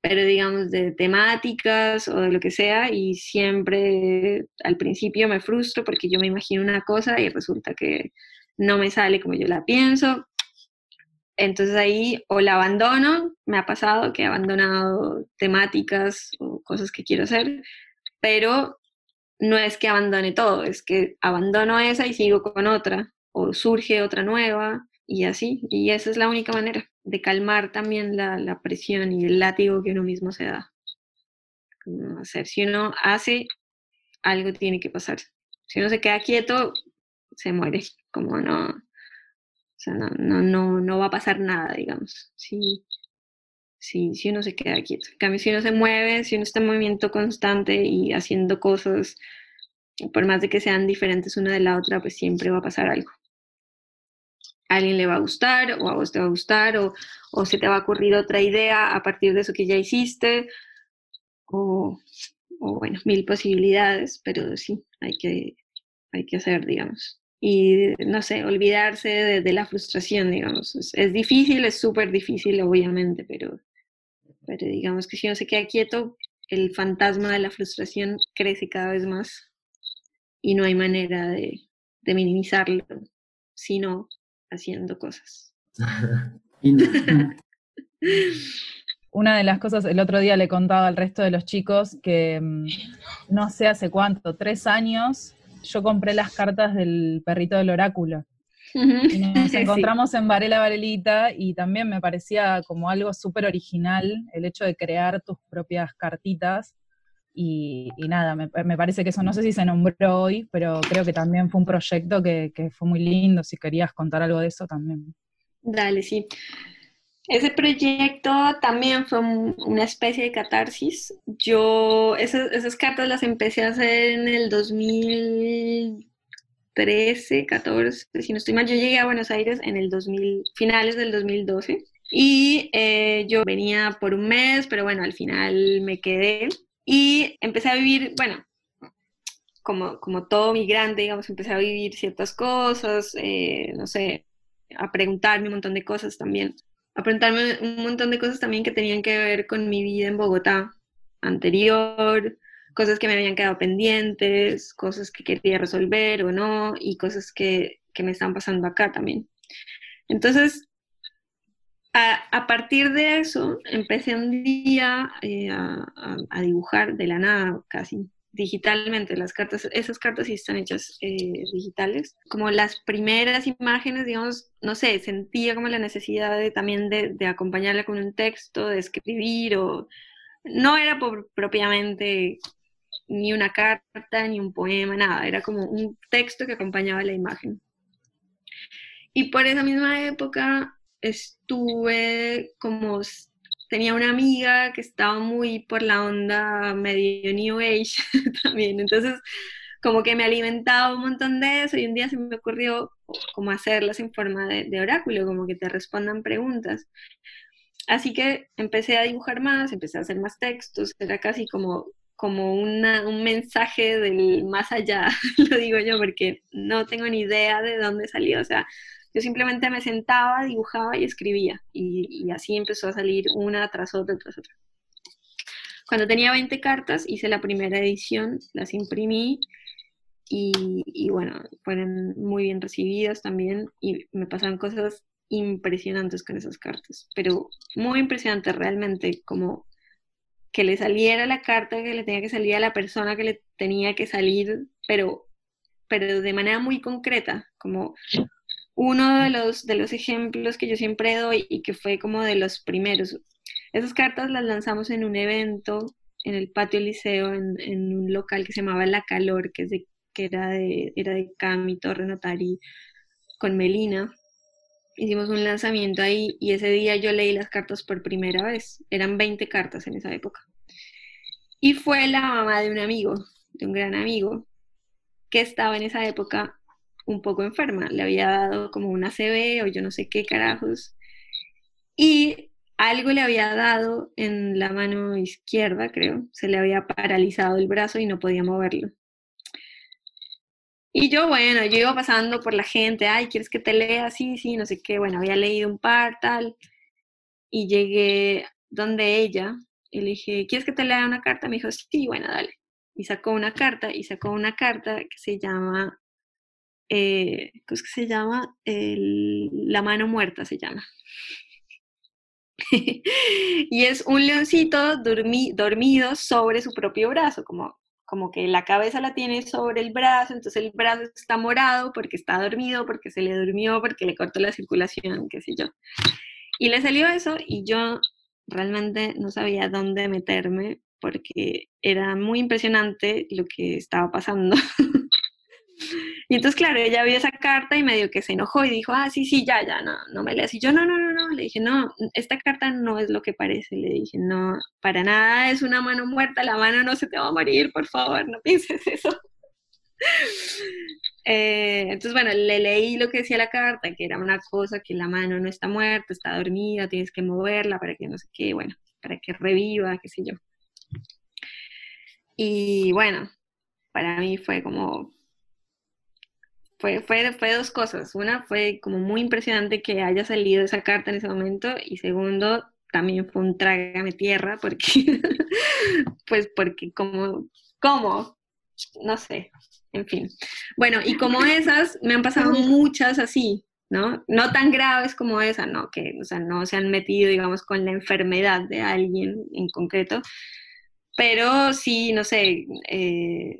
pero digamos de temáticas o de lo que sea, y siempre al principio me frustro porque yo me imagino una cosa y resulta que no me sale como yo la pienso. Entonces ahí o la abandono, me ha pasado que he abandonado temáticas o cosas que quiero hacer, pero no es que abandone todo, es que abandono esa y sigo con otra, o surge otra nueva, y así. Y esa es la única manera de calmar también la, presión y el látigo que uno mismo se da. hacer, si uno hace, algo tiene que pasar. Si uno se queda quieto, se muere, como no, sea, no, no, no, no va a pasar nada, digamos. Si, si, si uno se queda quieto. En cambio, si uno se mueve, si uno está en movimiento constante y haciendo cosas, por más de que sean diferentes una de la otra, pues siempre va a pasar algo. A alguien le va a gustar, o a vos te va a gustar, o, o se te va a ocurrir otra idea a partir de eso que ya hiciste, o, o bueno, mil posibilidades, pero sí, hay que, hay que hacer, digamos y no sé, olvidarse de, de la frustración, digamos. Es, es difícil, es súper difícil, obviamente, pero, pero digamos que si uno se queda quieto, el fantasma de la frustración crece cada vez más y no hay manera de, de minimizarlo, sino haciendo cosas. Una de las cosas, el otro día le contaba al resto de los chicos que mm, no sé hace cuánto, tres años, yo compré las cartas del perrito del oráculo. Y nos Sí. encontramos en Varela Varelita y también me parecía como algo súper original el hecho de crear tus propias cartitas. Y, y nada, me, me parece que eso no sé si se nombró hoy, pero creo que también fue un proyecto que, que fue muy lindo. Si querías contar algo de eso también. Dale, sí. Ese proyecto también fue un- una especie de catarsis. Yo esas, esas cartas las empecé a hacer en el 2013, 14, si no estoy mal. Yo llegué a Buenos Aires en el 2000, finales del 2012. Y eh, yo venía por un mes, pero bueno, al final me quedé. Y empecé a vivir, bueno, como, como todo migrante, digamos, empecé a vivir ciertas cosas, eh, no sé, a preguntarme un montón de cosas también a preguntarme un montón de cosas también que tenían que ver con mi vida en Bogotá anterior, cosas que me habían quedado pendientes, cosas que quería resolver o no, y cosas que, que me están pasando acá también. Entonces, a, partir de eso, empecé un día eh, a- a dibujar de la nada, casi digitalmente. Las cartas, esas cartas sí están hechas eh, digitales. Como las primeras imágenes, digamos, no sé, sentía como la necesidad también de, acompañarla con un texto, de escribir, o no era propiamente ni una carta, ni un poema, nada, era como un texto que acompañaba la imagen. Y por esa misma época estuve como, tenía una amiga que estaba muy por la onda medio New Age también, entonces como que me alimentaba un montón de eso y un día se me ocurrió como hacerlas en forma de, de oráculo, como que te respondan preguntas. Así que empecé a dibujar más, empecé a hacer más textos, era casi como como una, un mensaje del más allá, lo digo yo, porque no tengo ni idea de dónde salió. O sea, yo simplemente me sentaba, dibujaba y escribía. Y, así empezó a salir una tras otra, tras otra. Cuando tenía 20 cartas, hice la primera edición, las imprimí y, y, bueno, fueron muy bien recibidas también y me pasaron cosas impresionantes con esas cartas, pero muy impresionantes realmente, como que le saliera la carta que le tenía que salir a la persona que le tenía que salir, pero, pero de manera muy concreta, como uno de los, de los ejemplos que yo siempre doy y que fue como de los primeros. Esas cartas las lanzamos en un evento en el patio liceo, en, un local que se llamaba La Calor, que, es de, que era, de, era de Cami Torre Notari con Melina. Hicimos un lanzamiento ahí y ese día yo leí las cartas por primera vez. Eran 20 cartas en esa época. Y fue la mamá de un amigo, de un gran amigo, que estaba en esa época un poco enferma. Le había dado como una CB o yo no sé qué carajos. Y algo le había dado en la mano izquierda, creo. Se le había paralizado el brazo y no podía moverlo. Y yo, bueno, yo iba pasando por la gente, ay, ¿quieres que te lea? Sí, sí, no sé qué. Bueno, había leído un par, tal. Y llegué donde ella y le dije, ¿quieres que te lea una carta? Me dijo, sí, bueno, dale. Y sacó una carta y sacó una carta que se llama, eh, ¿cómo es que se llama? la mano muerta se llama. y es un leoncito dormido sobre su propio brazo, como, como que la cabeza la tiene sobre el brazo, entonces el brazo está morado porque está dormido, porque se le durmió, porque le cortó la circulación, qué sé yo. Y le salió eso y yo realmente no sabía dónde meterme porque era muy impresionante lo que estaba pasando. Y entonces, claro, ella vio esa carta y medio que se enojó y dijo, ah, sí, sí, ya, ya, no, no me leas. Y yo, no, no, no, no, le dije, no, esta carta no es lo que parece. Le dije, no, para nada es una mano muerta, la mano no se te va a morir, por favor, no pienses eso. Eh, entonces, bueno, le leí lo que decía la carta, que era una cosa que la mano no está muerta, está dormida, tienes que moverla para que no sé qué, bueno, para que reviva, qué sé yo. Y bueno, para mí fue como fue, fue, fue dos cosas. Una fue como muy impresionante que haya salido esa carta en ese momento y segundo, también fue un trágame tierra porque, pues porque como, ¿cómo? No sé, en fin. Bueno, y como esas, me han pasado muchas así, ¿no? No tan graves como esa, ¿no? Que, o sea, no se han metido, digamos, con la enfermedad de alguien en concreto, pero sí, no sé, eh,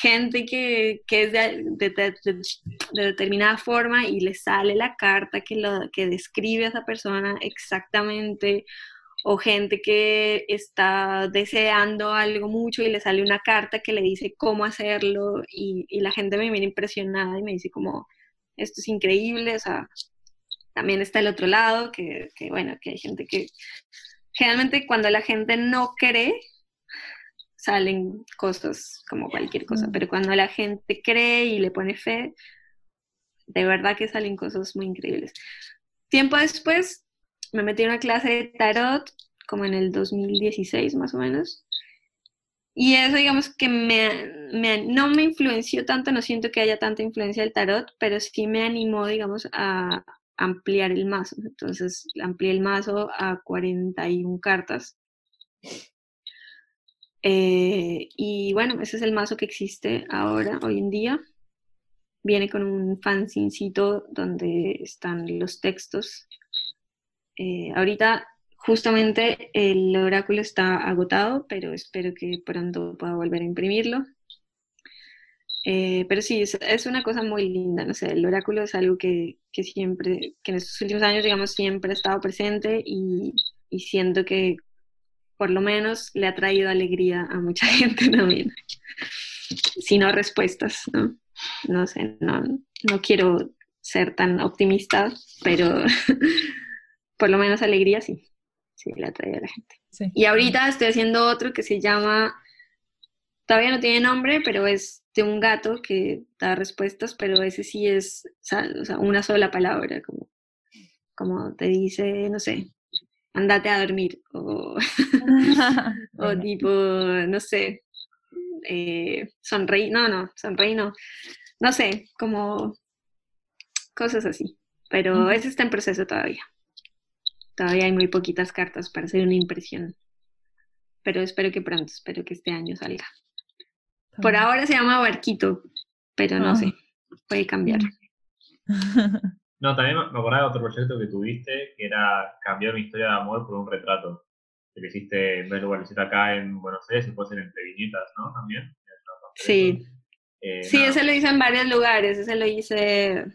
gente que, es de, determinada forma y le sale la carta que, lo, que describe a esa persona exactamente, o gente que está deseando algo mucho y le sale una carta que le dice cómo hacerlo y, la gente me viene impresionada y me dice como, esto es increíble, o sea, también está el otro lado, que, que bueno, que hay gente que generalmente cuando la gente no cree, salen cosas como cualquier cosa, pero cuando la gente cree y le pone fe, de verdad que salen cosas muy increíbles. Tiempo después me metí en una clase de tarot, como en el 2016 más o menos, y eso digamos que me, no me influenció tanto, no siento que haya tanta influencia del tarot, pero sí me animó, digamos, a ampliar el mazo. Entonces amplié el mazo a 41 cartas eh, y bueno, ese es el mazo que existe ahora, hoy en día. Viene con un fanzincito donde están los textos. Eh, ahorita justamente el oráculo está agotado, pero espero que pronto pueda volver a imprimirlo. Eh, pero sí, es, una cosa muy linda, no sé, el oráculo es algo que, que, siempre, que en estos últimos años, digamos, siempre ha estado presente y, y siento que por lo menos le ha traído alegría a mucha gente también. Si no respuestas, ¿no? No sé, no, no quiero ser tan optimista, pero por lo menos alegría sí, sí le ha traído a la gente. Y ahorita estoy haciendo otro que se llama, todavía no tiene nombre, pero es de un gato que da respuestas, pero ese sí es o sea, una sola palabra, como, como te dice, no sé, andate a dormir, o, o tipo, no sé, eh, sonreí, no, no, sonreí no, no sé, como cosas así, pero eso está en proceso todavía. Todavía hay muy poquitas cartas para hacer una impresión, pero espero que pronto, espero que este año salga. Por ahora se llama Barquito, pero no Ah. sé, puede cambiar. No, también me acordaba de otro proyecto que tuviste, que era cambiar una historia de amor por un retrato. Que lo hiciste en vez de lugarcito acá en Buenos Aires, y puede ser entre viñetas, ¿no? También. Sí, Eh, sí, nada. ese lo hice en varios lugares, ese lo hice,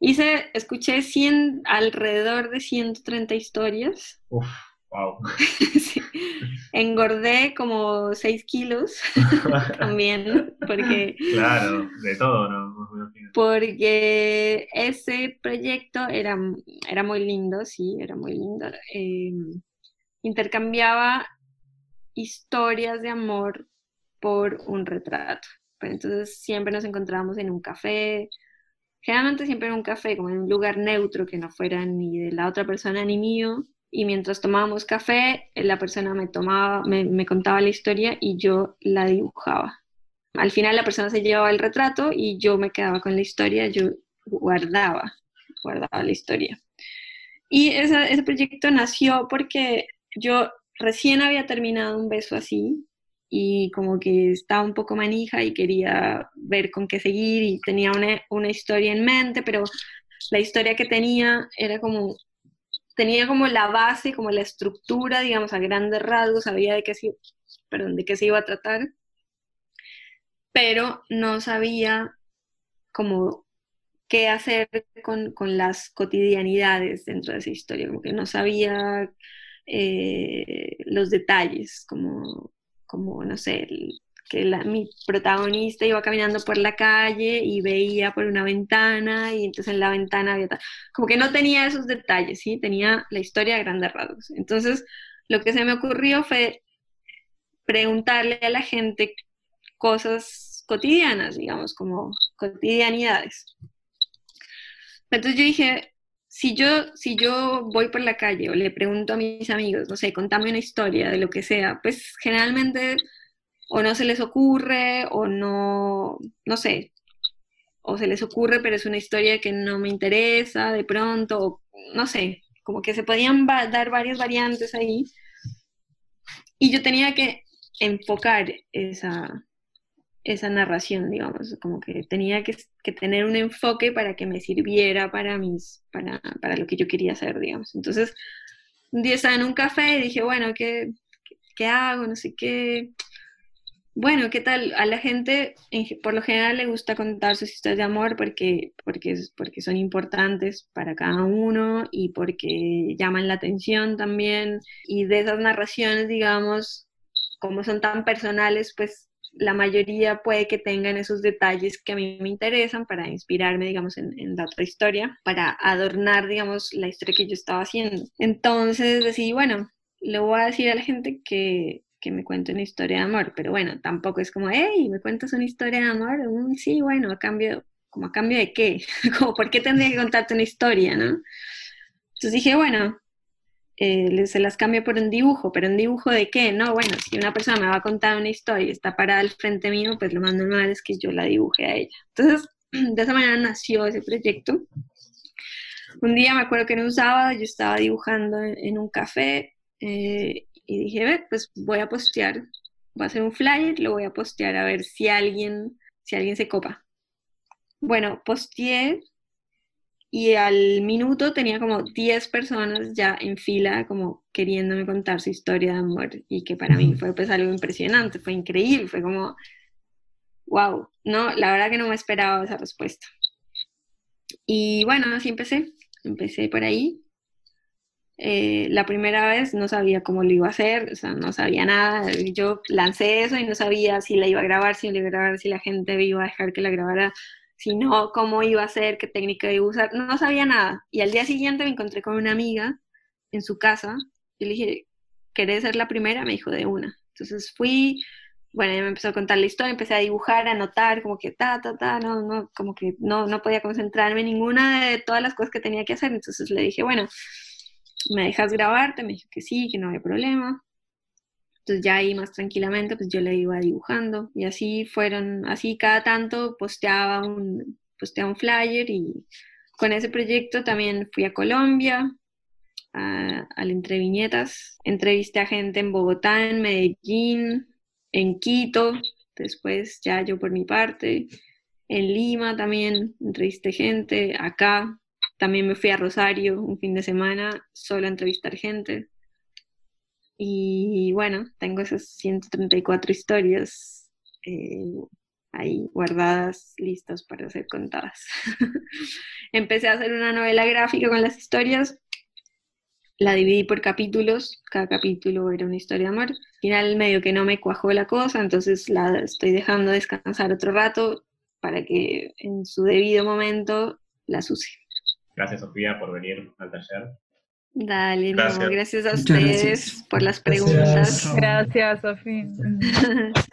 hice, escuché 100, alrededor de 130 historias. Uf, wow. Sí. Engordé como 6 kilos también, porque, claro, de todo, ¿no? Porque ese proyecto era, era muy lindo, sí, era muy lindo. Eh, intercambiaba historias de amor por un retrato. Pero entonces siempre nos encontrábamos en un café, generalmente siempre en un café, como en un lugar neutro que no fuera ni de la otra persona ni mío. Y mientras tomábamos café, la persona me tomaba, me, me contaba la historia y yo la dibujaba. Al final la persona se llevaba el retrato y yo me quedaba con la historia, yo guardaba, guardaba la historia. Y esa- ese proyecto nació porque yo recién había terminado un beso así y como que estaba un poco manija y quería ver con qué seguir y tenía una, una historia en mente, pero la historia que tenía era como, tenía como la base, como la estructura, digamos, a grandes rasgos, sabía de qué se, perdón, de qué se iba a tratar, pero no sabía como qué hacer con, con las cotidianidades dentro de esa historia, como que no sabía eh, los detalles, como, como no sé, el- que mi protagonista iba caminando por la calle y veía por una ventana y entonces en la ventana había tal- como que no tenía esos detalles, ¿sí? Tenía la historia a grandes rasgos. Entonces, lo que se me ocurrió fue preguntarle a la gente cosas cotidianas, digamos, como cotidianidades. Entonces yo dije, si yo, si yo voy por la calle o le pregunto a mis amigos, no sé, contame una historia de lo que sea, pues generalmente o no se les ocurre o no, no sé, o se les ocurre, pero es una historia que no me interesa de pronto, no sé, como que se podían dar varias variantes ahí. Y yo tenía que enfocar esa, esa narración, digamos, como que tenía que, que tener un enfoque para que me sirviera para, mis, para, para lo que yo quería hacer, digamos. Entonces, un día estaba en un café y dije, bueno, ¿qué, qué hago? No sé qué. Bueno, ¿qué tal? A la gente en ge- por lo general le gusta contar sus historias de amor porque, porque, son importantes para cada uno y porque llaman la atención también. Y de esas narraciones, digamos, como son tan personales, pues la mayoría puede que tengan esos detalles que a mí me interesan para inspirarme, digamos, en, en otra historia, para adornar, digamos, la historia que yo estaba haciendo. Entonces decidí, bueno, le voy a decir a la gente que, que me cuente una historia de amor, pero bueno, tampoco es como, hey, ¿me cuentas una historia de amor? Mm, sí, bueno, a cambio, como a cambio de qué, como, ¿por qué tendría que contarte una historia, no? Entonces dije, bueno, eh, se las cambio por un dibujo, pero un dibujo de qué, no, bueno, si una persona me va a contar una historia y está parada al frente mío, pues lo más normal es que yo la dibuje a ella. Entonces, de esa manera nació ese proyecto. Un día me acuerdo que era un sábado, yo estaba dibujando en, en un café eh, y dije, ve, pues voy a postear, voy a hacer un flyer, lo voy a postear a ver si alguien, si alguien se copa. Bueno, posteé y al minuto tenía como 10 personas ya en fila como queriéndome contar su historia de amor y que para mí fue pues algo impresionante, fue increíble, fue como, wow, no, la verdad que no me esperaba esa respuesta. Y bueno, así empecé, empecé por ahí. Eh, la primera vez no sabía cómo lo iba a hacer, o sea, no sabía nada. Yo lancé eso y no sabía si la iba a grabar, si la iba a grabar, si la gente iba a dejar que la grabara, si no, cómo iba a ser, qué técnica iba a usar. No, no sabía nada. Y al día siguiente me encontré con una amiga en su casa y le dije, ¿querés ser la primera? Me dijo, de una. Entonces fui, bueno, ella me empezó a contar la historia, empecé a dibujar, a anotar, como que ta, ta, ta, no, no, como que no, no podía concentrarme en ninguna de todas las cosas que tenía que hacer. Entonces le dije, bueno, ¿me dejas grabarte? Me dijo que sí, que no había problema. Entonces ya ahí más tranquilamente, pues yo le iba dibujando y así fueron, así cada tanto posteaba un, posteaba un flyer y con ese proyecto también fui a Colombia, a, al Entreviñetas, entrevisté a gente en Bogotá, en Medellín, en Quito, después ya yo por mi parte, en Lima también entrevisté gente, acá también me fui a Rosario un fin de semana solo a entrevistar gente. Y bueno, tengo esas 134 historias eh, ahí guardadas, listas para ser contadas. Empecé a hacer una novela gráfica con las historias, la dividí por capítulos, cada capítulo era una historia de amor. Al final medio que no me cuajó la cosa, entonces la estoy dejando descansar otro rato para que en su debido momento la use. Gracias, Sofía, por venir al taller. Dale, Gracias. no, gracias a Muchas ustedes gracias. por las Gracias. preguntas. Gracias, Sofía.